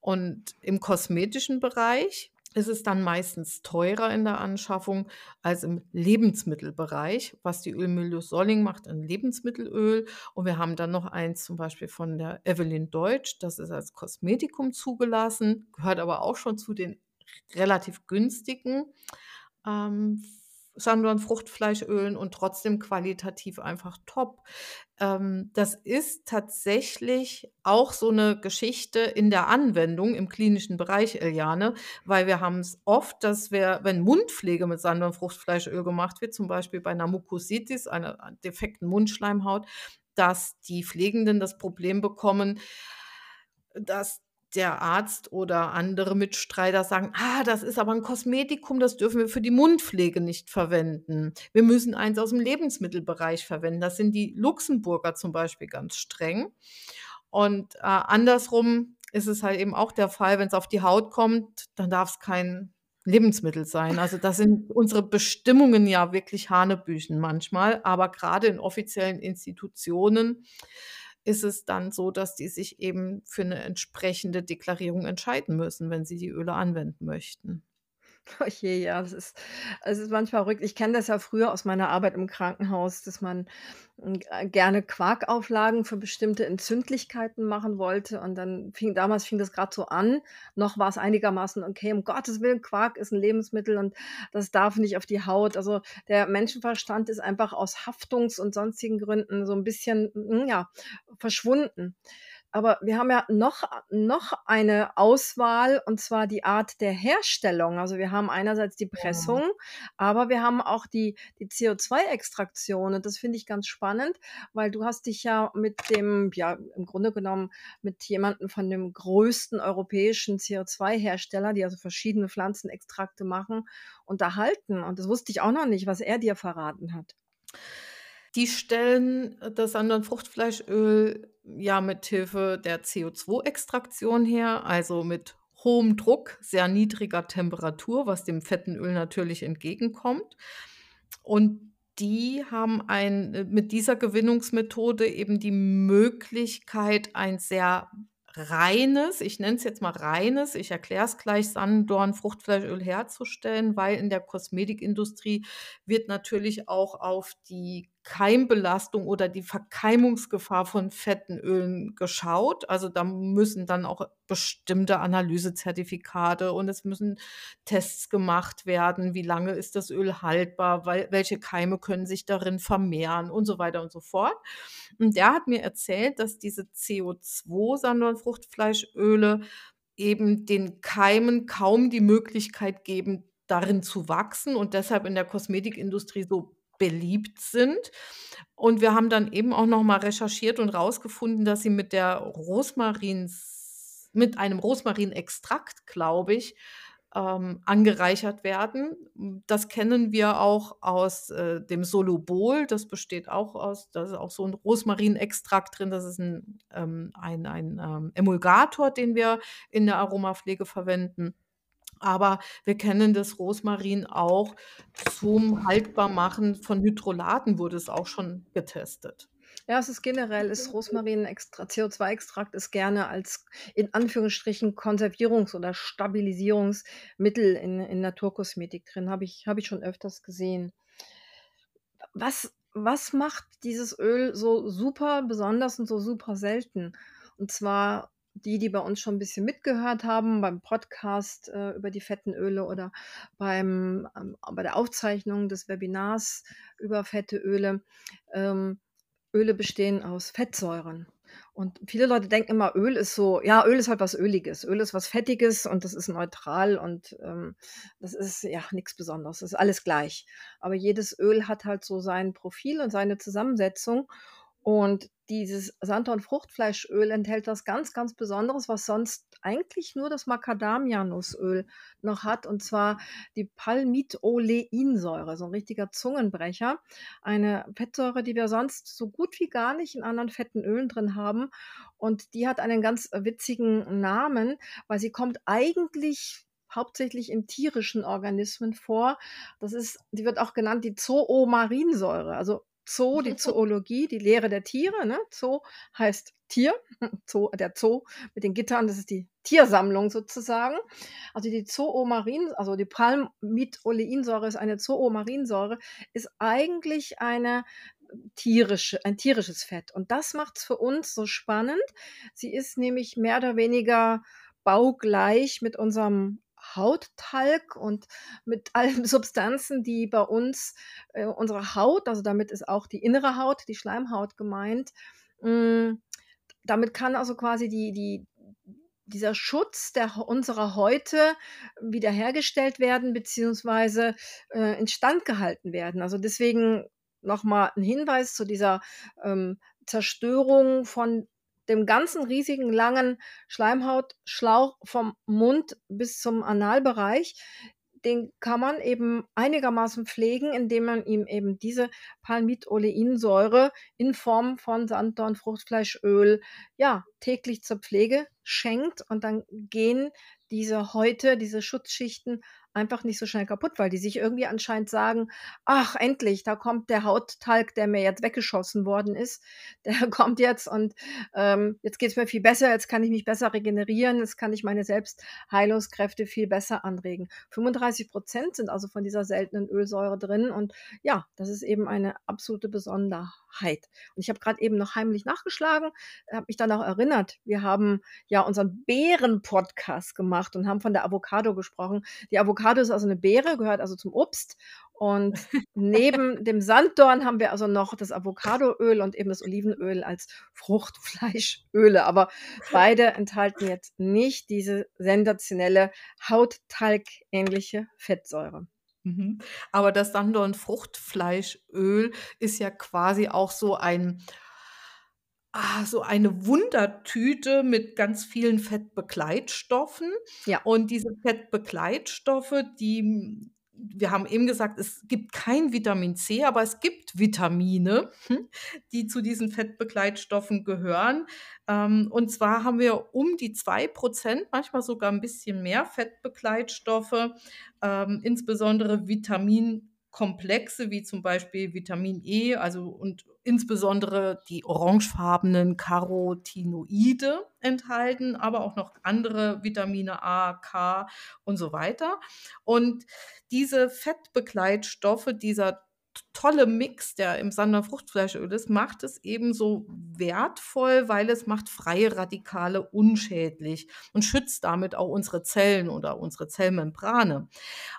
Und im kosmetischen Bereich ist es dann meistens teurer in der Anschaffung als im Lebensmittelbereich, was die Ölmühle Solling macht, 'n Lebensmittelöl. Und wir haben dann noch eins zum Beispiel von der Evelyn Deutsch, das ist als Kosmetikum zugelassen, gehört aber auch schon zu den relativ günstigen, ähm, Sanddornfruchtfleischölen und trotzdem qualitativ einfach top. Ähm, das ist tatsächlich auch so 'ne Geschichte in der Anwendung im klinischen Bereich, Eliane, weil wir haben's oft, dass wir wenn Mundpflege mit Sanddornfruchtfleischöl gemacht wird, zum Beispiel bei 'ner Mukositis, einer defekten Mundschleimhaut, dass die Pflegenden das Problem bekommen, dass der Arzt oder andere Mitstreiter sagen: „Ah, das ist aber 'n Kosmetikum, das dürfen wir für die Mundpflege nicht verwenden. Wir müssen eins aus'm Lebensmittelbereich verwenden.“ Da sind die Luxemburger zum Beispiel ganz streng. Und, äh, andersrum ist es halt eben auch der Fall, wenn's auf die Haut kommt, dann darf's kein Lebensmittel sein. Also, da sind unsere Bestimmungen ja wirklich hanebüchen manchmal, aber grade in offiziellen Institutionen ist es dann so, dass die sich eben für 'ne entsprechende Deklarierung entscheiden müssen, wenn sie die Öle anwenden möchten. (laughs) Oh je, ja, das ist es ist manchmal verrückt. Ich kenne das ja früher aus meiner Arbeit im Krankenhaus, dass man, hm, g gerne Quarkauflagen für bestimmte Entzündlichkeiten machen wollte und dann fing damals fing das grad so an. Noch war's einigermaßen okay. Um Gottes Willen, Quark ist 'n Lebensmittel und das darf nicht auf die Haut. Also, der Menschenverstand ist einfach aus Haftungs und sonstigen Gründen so 'n bisschen, hm, ja, verschwunden. Aber wir haben ja noch noch eine Auswahl, und zwar die Art der Herstellung. Also, wir haben einerseits die Ja. Pressung, aber wir haben auch die die CO2-Extraktion und das finde ich ganz spannend, weil du hast dich ja mit dem ja, im Grunde genommen mit jemandem von dem größten europäischen CO2-Hersteller, die also verschiedene Pflanzenextrakte machen, unterhalten. Und das wusste ich auch noch nicht, was er dir verraten hat. Die stellen, das Sanddorn-Fruchtfleischöl ja mithilfe der CO2-Extraktion her, also mit hohem Druck, sehr niedriger Temperatur, was dem fetten Öl natürlich entgegenkommt. Und die haben ein mit dieser Gewinnungsmethode eben die Möglichkeit, ein sehr reines, ich nenne es jetzt mal reines, ich erkläre es gleich, Sanddorn-Fruchtfleischöl herzustellen, weil in der Kosmetikindustrie wird natürlich auch auf die Keimbelastung oder die Verkeimungsgefahr von fetten Ölen geschaut. Also, da müssen dann auch bestimmte Analysezertifikate und es müssen Tests gemacht werden. Wie lange ist das Öl haltbar? Weil welche Keime können sich darin vermehren und so weiter und so fort. Und der hat mir erzählt, dass diese CO2-Sanddorn-Fruchtfleischöle eben den Keimen kaum die Möglichkeit geben, darin zu wachsen und deshalb in der Kosmetikindustrie so beliebt sind. Und wir haben dann eben auch noch mal recherchiert und rausgefunden, dass sie mit der Rosmarins mit einem Rosmarinextrakt, glaube ich, ähm, angereichert werden. Das kennen wir auch aus, äh, dem Solubol. Das besteht auch aus da ist auch so 'n Rosmarinextrakt drin. Das ist 'n ähm, ein ein, ähm, Emulgator, den wir in der Aromapflege verwenden. Aber wir kennen das Rosmarin auch zum Haltbarmachen von Hydrolaten wurde es auch schon getestet. Ja, es ist generell ist Rosmarinextra CO2-Extrakt ist gerne als in Anführungsstrichen Konservierungs oder Stabilisierungsmittel in in Naturkosmetik drin, habe ich habe ich schon öfters gesehen. Was was macht dieses Öl so super besonders und so super selten? Und zwar die, die bei uns schon 'n bisschen mitgehört haben beim Podcast, äh, über die fetten Öle oder beim ähm, bei der Aufzeichnung des Webinars über fette Öle. Ähm, Öle bestehen aus Fettsäuren. Und viele Leute denken immer, Öl ist so ja, Öl ist halt was Öliges. Öl ist was Fettiges und das ist neutral und, ähm, das ist, ja, nix Besonderes. Das ist alles gleich. Aber jedes Öl hat halt so sein Profil und seine Zusammensetzung. Und dieses Sanddorn-Fruchtfleischöl enthält was ganz, ganz Besonderes, was sonst eigentlich nur das Macadamia-Nussöl noch hat, und zwar die Palmitoleiinsäure, so 'n richtiger Zungenbrecher. Eine Fettsäure, die wir sonst so gut wie gar nicht in anderen fetten Ölen drin haben. Und die hat einen ganz witzigen Namen, weil sie kommt eigentlich hauptsächlich in tierischen Organismen vor. Das ist die wird auch genannt die Zoomarinsäure. Also Zoo, (laughs) die Zoologie, die Lehre der Tiere, ne? Zoo heißt Tier, (laughs) Zoo der Zoo mit den Gittern, das ist die Tiersammlung sozusagen. Also, die Zoomarin also, die Palmitoleiinsäure ist eine Zoomarinsäure, ist eigentlich eine tierische ein tierisches Fett. Und das macht's für uns so spannend. Sie ist nämlich mehr oder weniger baugleich mit unserem Hauttalg und mit (laughs) allen Substanzen, die bei uns, äh, unsere Haut also, damit ist auch die innere Haut, die Schleimhaut gemeint hm, damit kann also quasi die die dieser Schutz der unserer Häute wiederhergestellt werden beziehungsweise, äh, instand gehalten werden. Also, deswegen noch mal 'n Hinweis zu dieser, ähm, Zerstörung von dem ganzen riesigen langen Schleimhautschlauch vom Mund bis zum Analbereich. Den kann man eben einigermaßen pflegen, indem man ihm eben diese Palmitoleiinsäure in Form von Sanddorn-Fruchtfleischöl, ja, täglich zur Pflege schenkt und dann gehen diese Häute, diese Schutzschichten einfach nicht so schnell kaputt, weil die sich irgendwie anscheinend sagen: „Ach, endlich, da kommt der Hauttalg, der mir jetzt weggeschossen worden ist. (laughs) Der kommt jetzt und, ähm, jetzt geht's mir viel besser. Jetzt kann ich mich besser regenerieren. Jetzt kann ich meine Selbstheilungskräfte viel besser anregen.“ 35 % sind also von dieser seltenen Ölsäure drin und ja, das ist eben eine absolute Besonderheit. Und ich habe grad eben noch heimlich nachgeschlagen, habe mich dann auch erinnert, wir haben ja unseren Beeren-Podcast gemacht und haben von der Avocado gesprochen. Die Avocado ist also 'ne Beere, gehört also zum Obst Und neben (laughs) dem Sanddorn haben wir also noch das Avocadoöl und eben das Olivenöl als Fruchtfleischöle. Aber beide enthalten jetzt nicht diese sensationelle Hauttalgähnliche Fettsäure. Mhm. Aber das Sanddorn-Fruchtfleischöl ist ja quasi auch so ein ah, so eine Wundertüte mit ganz vielen Fettbegleitstoffen. Ja. Und diese Fettbegleitstoffe, die wir haben eben gesagt, es gibt kein Vitamin C, aber es gibt Vitamine, hm, die zu diesen Fettbegleitstoffen gehören. Ähm, und zwar haben wir um die 2 Prozent, manchmal sogar ein bisschen mehr Fettbegleitstoffe, ähm, insbesondere Vitaminkomplexe wie zum Beispiel Vitamin E, also und insbesondere die orangefarbenen Carotinoide enthalten, aber auch noch andere Vitamine A, K und so weiter. Und diese Fettbegleitstoffe, dieser tolle Mix, der im Sandern-Fruchtfleischöl ist, macht es eben so wertvoll, weil es macht freie Radikale unschädlich und schützt damit auch unsere Zellen oder unsere Zellmembrane.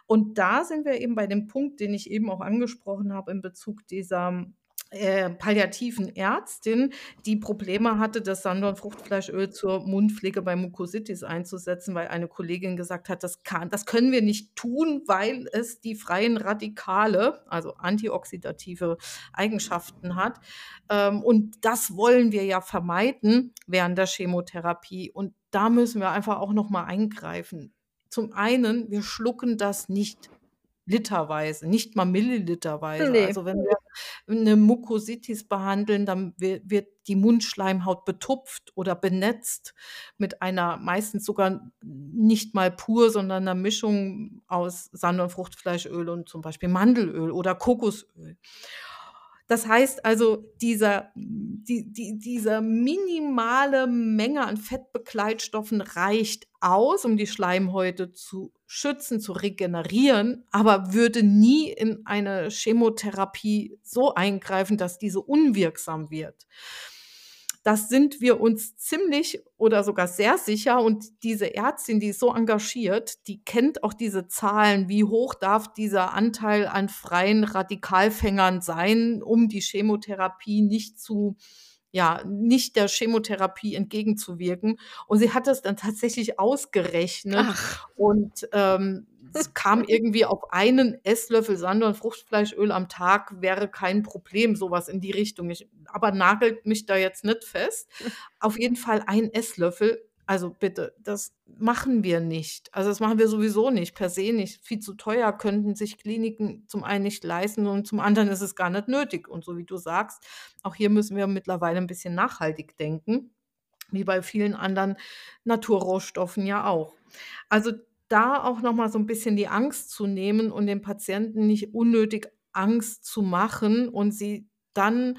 Und da sind wir eben bei dem Punkt, den ich eben auch angesprochen habe in Bezug dieser äh, palliativen Ärztin, die Probleme hatte, das Sanddorn-Fruchtfleischöl zur Mundpflege bei Mukositis einzusetzen, weil eine Kollegin gesagt hat, das kann das können wir nicht tun, weil es die freien Radikale, also antioxidative Eigenschaften hat. Ähm, und das wollen wir ja vermeiden während der Chemotherapie. Und da müssen wir einfach auch noch mal eingreifen. Zum einen, wir schlucken das nicht literweise, nicht mal milliliterweise. Ne. Also, wenn wir 'ne Mukositis behandeln, dann wi wird die Mundschleimhaut betupft oder benetzt mit einer meistens sogar nicht mal pur, sondern 'ner Mischung aus Sand und Fruchtfleischöl und zum Beispiel Mandelöl oder Kokosöl. Das heißt also, dieser die die diese minimale Menge an Fettbegleitstoffen reicht aus, um die Schleimhäute zu schützen, zu regenerieren, aber würde nie in eine Chemotherapie so eingreifen, dass diese unwirksam wird. Das sind wir uns ziemlich oder sogar sehr sicher und diese Ärztin, die ist so engagiert, die kennt auch diese Zahlen, wie hoch darf dieser Anteil an freien Radikalfängern sein, um die Chemotherapie nicht zu ja, nicht der Chemotherapie entgegenzuwirken. Und sie hat das dann tatsächlich ausgerechnet Ach. und, ähm, es kam irgendwie auf einen Esslöffel Sanddorn-Fruchtfleischöl am Tag wäre kein Problem, so was in die Richtung. Ich aber nagelt mich da jetzt nicht fest. Auf jeden Fall ein Esslöffel. Also bitte, das machen wir nicht. Also, das machen wir sowieso nicht, per se nicht. Viel zu teuer, könnten sich Kliniken zum einen nicht leisten und zum anderen ist es gar nicht nötig. Und so wie du sagst, auch hier müssen wir mittlerweile 'n bisschen nachhaltig denken, wie bei vielen anderen Naturrohstoffen ja auch. Also, da auch noch mal so 'n bisschen die Angst zu nehmen und den Patienten nicht unnötig Angst zu machen und sie dann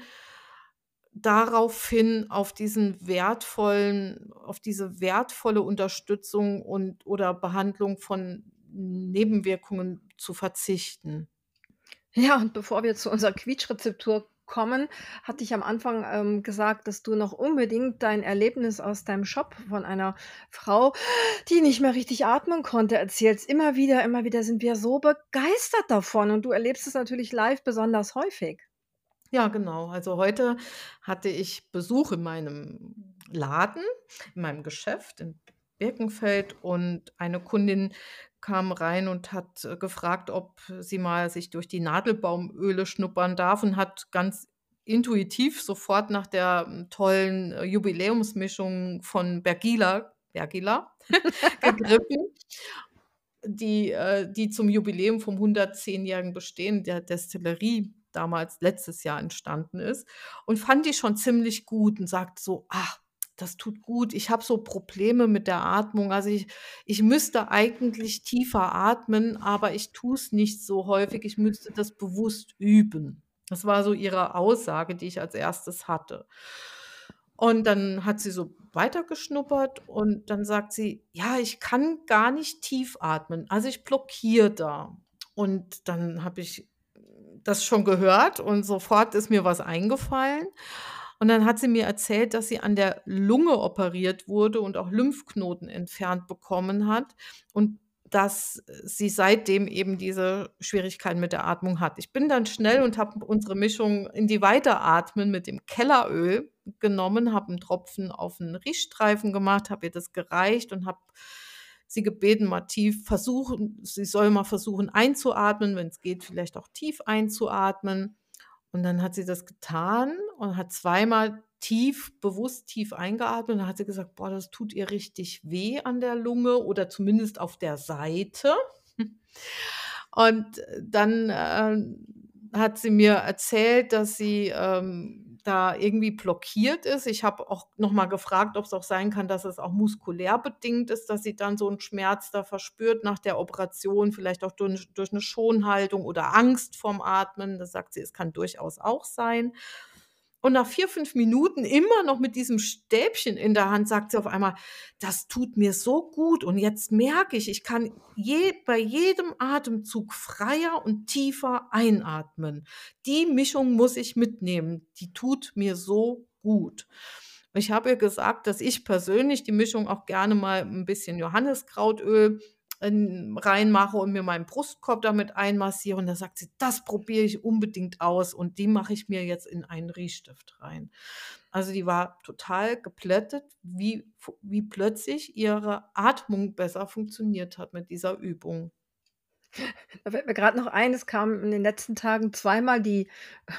daraufhin auf diesen wertvollen auf diese wertvolle Unterstützung und oder Behandlung von Nebenwirkungen zu verzichten. Ja, und bevor wir zu unserer Quietschrezeptur kommen, hatte ich am Anfang, ähm, gesagt, dass du noch unbedingt dein Erlebnis aus deinem Shop von einer Frau, die nicht mehr richtig atmen konnte, erzählst. Immer wieder, immer wieder sind wir so begeistert davon und du erlebst es natürlich live besonders häufig. Ja, genau. Also, heute hatte ich Besuch in meinem Laden, in meinem Geschäft in Birkenfeld und eine Kundin kam rein und hat, äh, gefragt, ob sie mal sich durch die Nadelbaumöle schnuppern darf und hat ganz intuitiv sofort nach der, hm, tollen, äh, Jubiläumsmischung von Bergila Bergila (laughs) gegriffen, die äh, die zum Jubiläum vom 110-jährigen Bestehen der Destillerie damals letztes Jahr entstanden ist und fand die schon ziemlich gut und sagt so: „Ach, das tut gut. Ich habe so Probleme mit der Atmung. Also, ich ich müsste eigentlich tiefer atmen, aber ich tue es nicht so häufig. Ich müsste das bewusst üben.“ Das war so ihre Aussage, die ich als Erstes hatte. Und dann hat sie so weitergeschnuppert und dann sagt sie: „Ja, ich kann gar nicht tief atmen. Also, ich blockiere da.“ Und dann habe ich das schon gehört und sofort ist mir was eingefallen. Und dann hat sie mir erzählt, dass sie an der Lunge operiert wurde und auch Lymphknoten entfernt bekommen hat. Und dass sie seitdem eben diese Schwierigkeiten mit der Atmung hat. Ich bin dann schnell und habe unsere Mischung in die Weiteratmen mit dem Kelleröl genommen, habe 'n Tropfen auf 'n Riechstreifen gemacht, habe ihr das gereicht und habe sie gebeten, mal tief versuchen sie soll mal versuchen einzuatmen, wenn's geht, vielleicht auch tief einzuatmen. Und dann hat sie das getan und hat zweimal tief bewusst tief eingeatmet. Und dann hat sie gesagt: „Boah, das tut ihr richtig weh an der Lunge oder zumindest auf der Seite.“ (laughs) Und dann, ähm, hat sie mir erzählt, dass sie, ähm, da irgendwie blockiert ist. Ich habe auch noch mal gefragt, ob's auch sein kann, dass es auch muskulär bedingt ist, dass sie dann so 'n Schmerz da verspürt nach der Operation, vielleicht auch durch durch 'ne Schonhaltung oder Angst vorm Atmen. Da sagt sie, es kann durchaus auch sein. Und nach 4, 5 Minuten immer noch mit diesem Stäbchen in der Hand sagt sie auf einmal: „Das tut mir so gut und jetzt merke ich, ich kann je bei jedem Atemzug freier und tiefer einatmen. Die Mischung muss ich mitnehmen. Die tut mir so gut.“ Ich habe ihr gesagt, dass ich persönlich die Mischung auch gerne mal 'n bisschen Johanniskrautöl in reinmache und mir meinen Brustkorb damit einmassiere. Und da sagt sie: „Das probiere ich unbedingt aus und die mache ich mir jetzt in einen Riechstift rein.“ Also, die war total geplättet, wie wie plötzlich ihre Atmung besser funktioniert hat mit dieser Übung. Da fällt mir grad noch ein, es kam in den letzten Tagen zweimal die,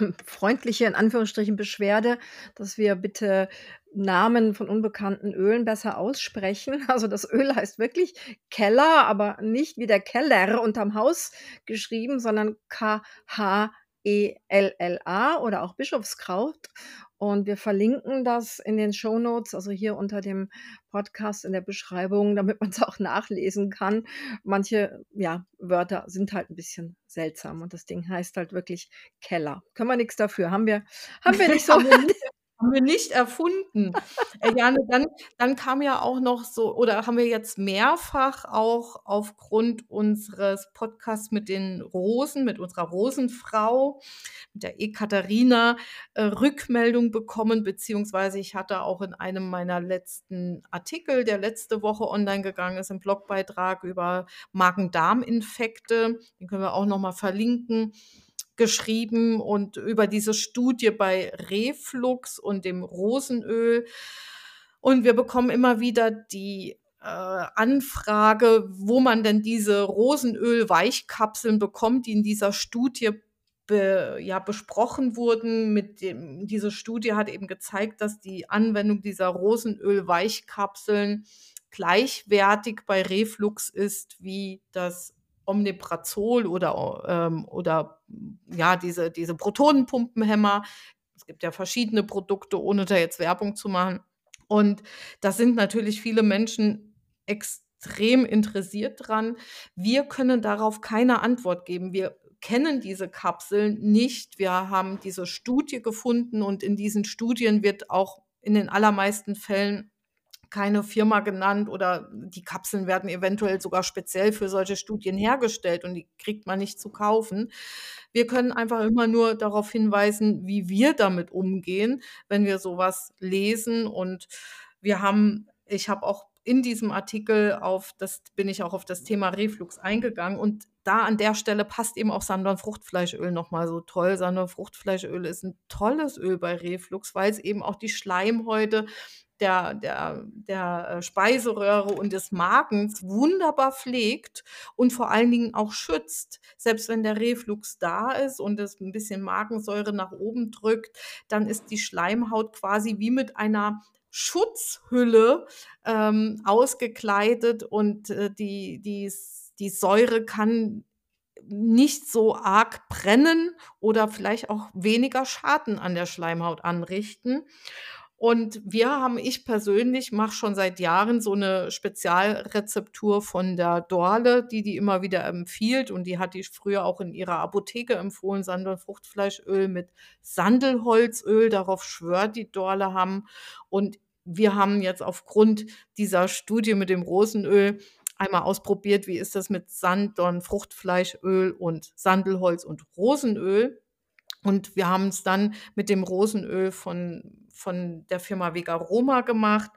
ähm, freundliche, in Anführungsstrichen, Beschwerde, dass wir bitte Namen von unbekannten Ölen besser aussprechen. (laughs) Also, das Öl heißt wirklich Keller, aber nicht wie der Keller unterm Haus geschrieben, sondern K-H-E-L-L-A oder auch Bischofskraut. Und wir verlinken das in den Shownotes, also hier unter dem Podcast in der Beschreibung, damit man's auch nachlesen kann. Manche, ja, Wörter sind halt 'n bisschen seltsam und das Ding heißt halt wirklich Keller. Können wir nix dafür. Haben wir haben wir nicht so (laughs) Haben wir nicht erfunden. Äh, ja, ne, dann dann kam ja auch noch so oder haben wir jetzt mehrfach auch aufgrund unseres Podcasts mit den Rosen mit unserer Rosenfrau, mit der Ekaterina, äh, Rückmeldung bekommen, beziehungsweise ich hatte auch in einem meiner letzten Artikel, der letzte Woche online gegangen ist, 'n Blogbeitrag über Magen-Darm-Infekte, den können wir auch noch mal verlinken, geschrieben und über diese Studie bei Reflux und dem Rosenöl. Und wir bekommen immer wieder die, äh, Anfrage, wo man denn diese Rosenöl-Weichkapseln bekommt, die in dieser Studie be ja, besprochen wurden mit dem diese Studie hat eben gezeigt, dass die Anwendung dieser Rosenöl-Weichkapseln gleichwertig bei Reflux ist wie das Omeprazol oder ähm, oder ja, diese diese Protonenpumpenhemmer. Es gibt ja verschiedene Produkte, ohne da jetzt Werbung zu machen. Und da sind natürlich viele Menschen extrem interessiert dran. Wir können darauf keine Antwort geben. Wir kennen diese Kapseln nicht. Wir haben diese Studie gefunden und in diesen Studien wird auch in den allermeisten Fällen keine Firma genannt oder die Kapseln werden eventuell sogar speziell für solche Studien hergestellt und die kriegt man nicht zu kaufen. Wir können einfach immer nur darauf hinweisen, wie wir damit umgehen, wenn wir so was lesen. Und wir haben ich habe auch in diesem Artikel auf das bin ich auch auf das Thema Reflux eingegangen und da an der Stelle passt eben auch Sanddorn-Fruchtfleischöl noch mal so toll. Sanddorn-Fruchtfleischöl ist 'n tolles Öl bei Reflux, weil's eben auch die Schleimhäute der der der, äh, Speiseröhre und des Magens wunderbar pflegt und vor allen Dingen auch schützt. Selbst wenn der Reflux da ist und es 'n bisschen Magensäure nach oben drückt, dann ist die Schleimhaut quasi wie mit einer Schutzhülle, ähm, ausgekleidet und, äh, die die die Säure kann nicht so arg brennen oder vielleicht auch weniger Schaden an der Schleimhaut anrichten. Und wir haben ich persönlich mache schon seit Jahren so 'ne Spezialrezeptur von der Dorle, die die immer wieder empfiehlt und die hat die früher auch in ihrer Apotheke empfohlen, Sanddorn-Fruchtfleischöl mit Sandelholzöl, darauf schwört die Dorle Hamm. Und wir haben jetzt aufgrund dieser Studie mit dem Rosenöl einmal ausprobiert, wie ist das mit Sanddorn-Fruchtfleischöl und Sandelholz und Rosenöl. Und wir haben's dann mit dem Rosenöl von von der Firma Vegaroma gemacht,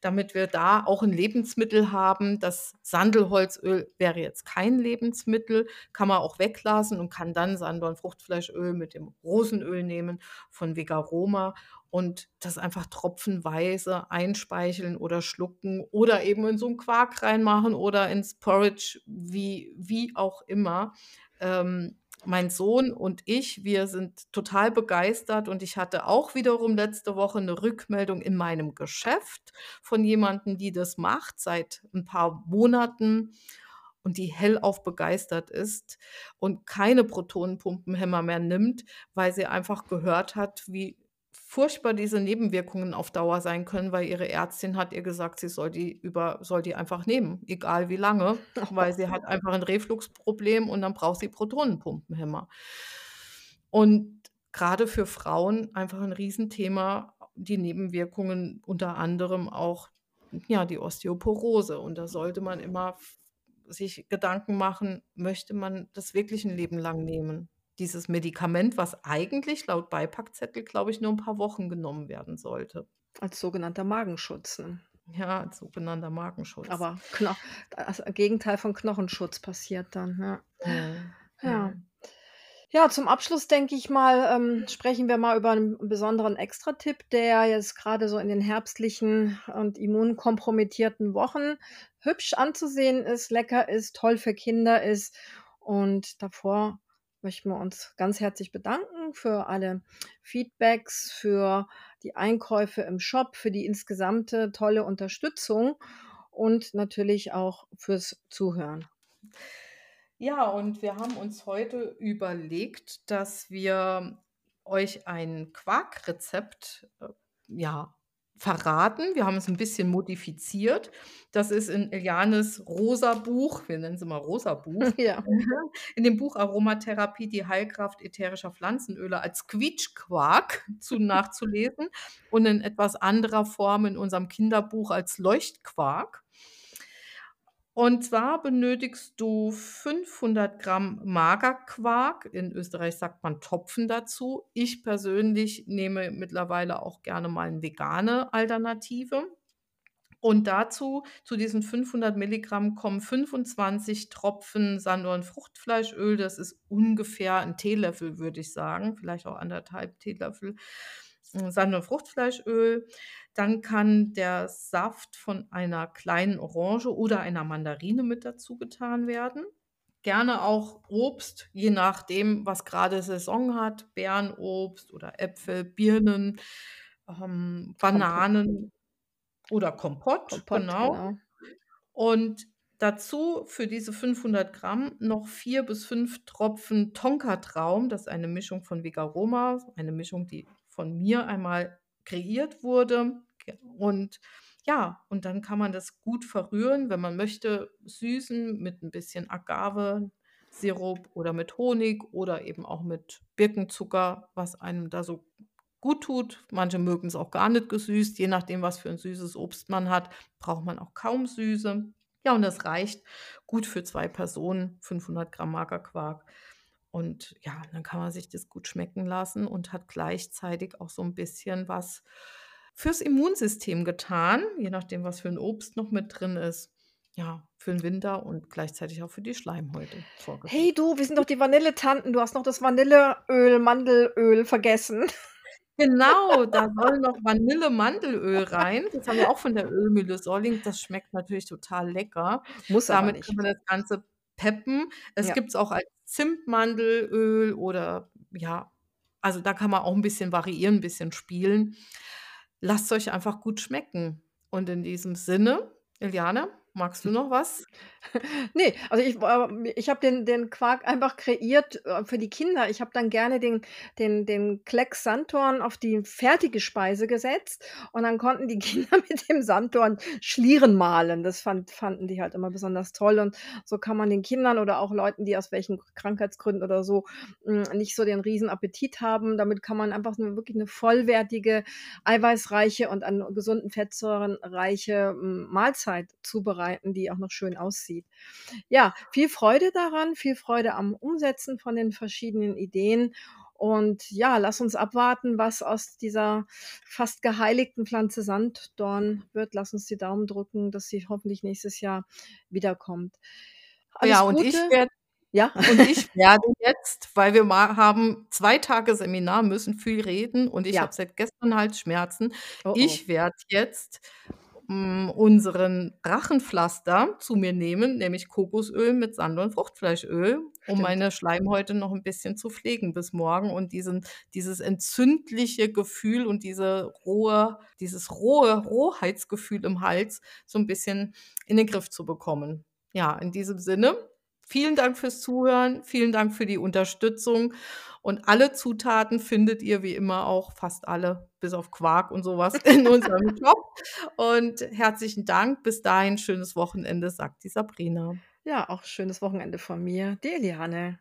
damit wir da auch ein Lebensmittel haben. Das Sandelholzöl wäre jetzt kein Lebensmittel, kann man auch weglassen und kann dann Sanddorn-Fruchtfleischöl mit dem Rosenöl nehmen von Vegaroma und das einfach tropfenweise einspeicheln oder schlucken oder eben in so 'n Quark reinmachen oder ins Porridge, wie wie auch immer. Ähm, mein Sohn und ich, wir sind total begeistert und ich hatte auch wiederum letzte Woche 'ne Rückmeldung in meinem Geschäft von jemandem, die das macht seit 'n paar Monaten und die hellauf begeistert ist und keine Protonenpumpenhemmer mehr nimmt, weil sie einfach gehört hat, wie furchtbar diese Nebenwirkungen auf Dauer sein können, weil ihre Ärztin hat ihr gesagt, sie soll die über soll die einfach nehmen, egal wie lange, (laughs) weil sie hat einfach 'n Refluxproblem und dann braucht sie Protonenpumpenhemmer. Und grade für Frauen einfach 'n Riesenthema, die Nebenwirkungen, unter anderem auch, ja, die Osteoporose. Und da sollte man immer sich Gedanken machen, möchte man das wirklich 'n Leben lang nehmen? Dieses Medikament, was eigentlich laut Beipackzettel, glaube ich, nur 'n paar Wochen genommen werden sollte. Als sogenannter Magenschutz, ne? Ja, als sogenannter Magenschutz. Aber Kno das Gegenteil von Knochenschutz passiert dann, ja. Mhm, Ja. mhm. Ja, zum Abschluss denke ich mal, ähm, sprechen wir mal über 'n besonderen Extratipp, der jetzt grade so in den herbstlichen und immunkompromittierten Wochen hübsch anzusehen ist, lecker ist, toll für Kinder ist. Und davor möchten wir uns ganz herzlich bedanken für alle Feedbacks, für die Einkäufe im Shop, für die insgesamte tolle Unterstützung und natürlich auch fürs Zuhören. Ja, und wir haben uns heute überlegt, dass wir euch ein Quarkrezept, äh, ja, verraten. Wir haben es 'n bisschen modifiziert. Das ist in Elianes rosa Buch wir nennen sie mal rosa Buch. (laughs) Ja. (laughs) In dem Buch „Aromatherapie, die Heilkraft ätherischer Pflanzenöle“ als Quietschquark zu nachzulesen und in etwas anderer Form in unserem Kinderbuch als Leuchtquark. Und zwar benötigst du 500 Gramm Magerquark. In Österreich sagt man Topfen dazu. Ich persönlich nehme mittlerweile auch gerne mal 'n vegane Alternative. Und dazu zu diesen 500 Milligramm kommen 25 Tropfen Sanddorn-Fruchtfleischöl. Das ist ungefähr 'n Teelöffel, würde ich sagen, vielleicht auch 1 1/2 Teelöffel, hm, Sanddorn-Fruchtfleischöl. Dann kann der Saft von einer kleinen Orange oder einer Mandarine mit dazugetan werden. Gerne auch Obst, je nachdem, was grade Saison hat, Beerenobst oder Äpfel, Birnen, ähm, Bananen oder Kompott, Kompott, genau. genau. Und dazu für diese 500 Gramm noch 4 bis 5 Tropfen Tonkatraum. Das ist eine Mischung von Vegaroma, eine Mischung, die von mir einmal kreiert wurde. Und ja, und dann kann man das gut verrühren, wenn man möchte, süßen mit 'n bisschen Agavesirup oder mit Honig oder eben auch mit Birkenzucker, was einem da so guttut. Manche mögen's auch gar nicht gesüßt, je nachdem, was für 'n süßes Obst man hat, braucht man auch kaum Süße. Ja, und das reicht gut für 2 Personen, 500 Gramm Magerquark. Und ja, dann kann man sich das gut schmecken lassen und hat gleichzeitig auch so 'n bisschen was fürs Immunsystem getan, je nachdem, was für 'n Obst noch mit drin ist. Ja, für 'n Winter und gleichzeitig auch für die Schleimhäute Hey du, wir sind doch die Vanilletanten. Du hast noch das Vanilleöl Mandelöl vergessen. (laughs) Genau, da soll noch Vanille-Mandelöl rein. Das haben wir auch von der Ölmühle Solling. Das schmeckt natürlich total lecker. Muss aber Damit nicht. können wir das Ganze peppen. Es Ja. gibt's auch als Zimtmandelöl oder ja, also, da kann man auch 'n bisschen variieren, 'n bisschen spielen. Lasst's euch einfach gut schmecken. Und in diesem Sinne, Eliane, magst du noch was? (laughs) Ne, also, ich ähm, ich habe den den Quark einfach kreiert, äh, für die Kinder. Ich habe dann gerne den den den Klecks Sanddorn auf die fertige Speise gesetzt und dann konnten die (laughs) Kinder mit dem Sanddorn Schlieren mahlen. Das fand fanden die halt immer besonders toll. Und so kann man den Kindern oder auch Leuten, die aus welchen Krankheitsgründen oder so, hm, nicht so den Riesenappetit haben damit kann man einfach 'ne wirklich 'ne vollwertige, eiweißreiche und an gesunden Fettsäuren reiche, hm, Mahlzeit zubereiten, die auch noch schön aussieht. Ja, viel Freude daran, viel Freude am Umsetzen von den verschiedenen Ideen Und ja, lass uns abwarten, was aus dieser fast geheiligten Pflanze Sanddorn wird. Lass uns die Daumen drücken, dass sie hoffentlich nächstes Jahr wiederkommt. Ja, Alles und ich Gute. werde Ja. und ich werde jetzt, weil wir ma haben 2 Tage Seminar, müssen viel reden und ich habe Ja. seit gestern Halsschmerzen. Oh, oh. Ich werde jetzt, hm, unseren Rachenpflaster zu mir nehmen, nämlich Kokosöl mit Sand und Fruchtfleischöl, um meine Schleimhäute noch 'n bisschen zu pflegen bis morgen und diesen dieses entzündliche Gefühl und diese rohe dieses rohe Rohheitsgefühl im Hals so 'n bisschen in den Griff zu bekommen. Ja, in diesem Sinne, vielen Dank fürs Zuhören, vielen Dank für die Unterstützung und alle Zutaten findet ihr wie immer auch fast alle, bis auf Quark und so was, (laughs) in unserem (laughs) Shop. Und herzlichen Dank. Bis dahin, schönes Wochenende, sagt die Sabrina. Ja, auch schönes Wochenende von mir. Die Eliane.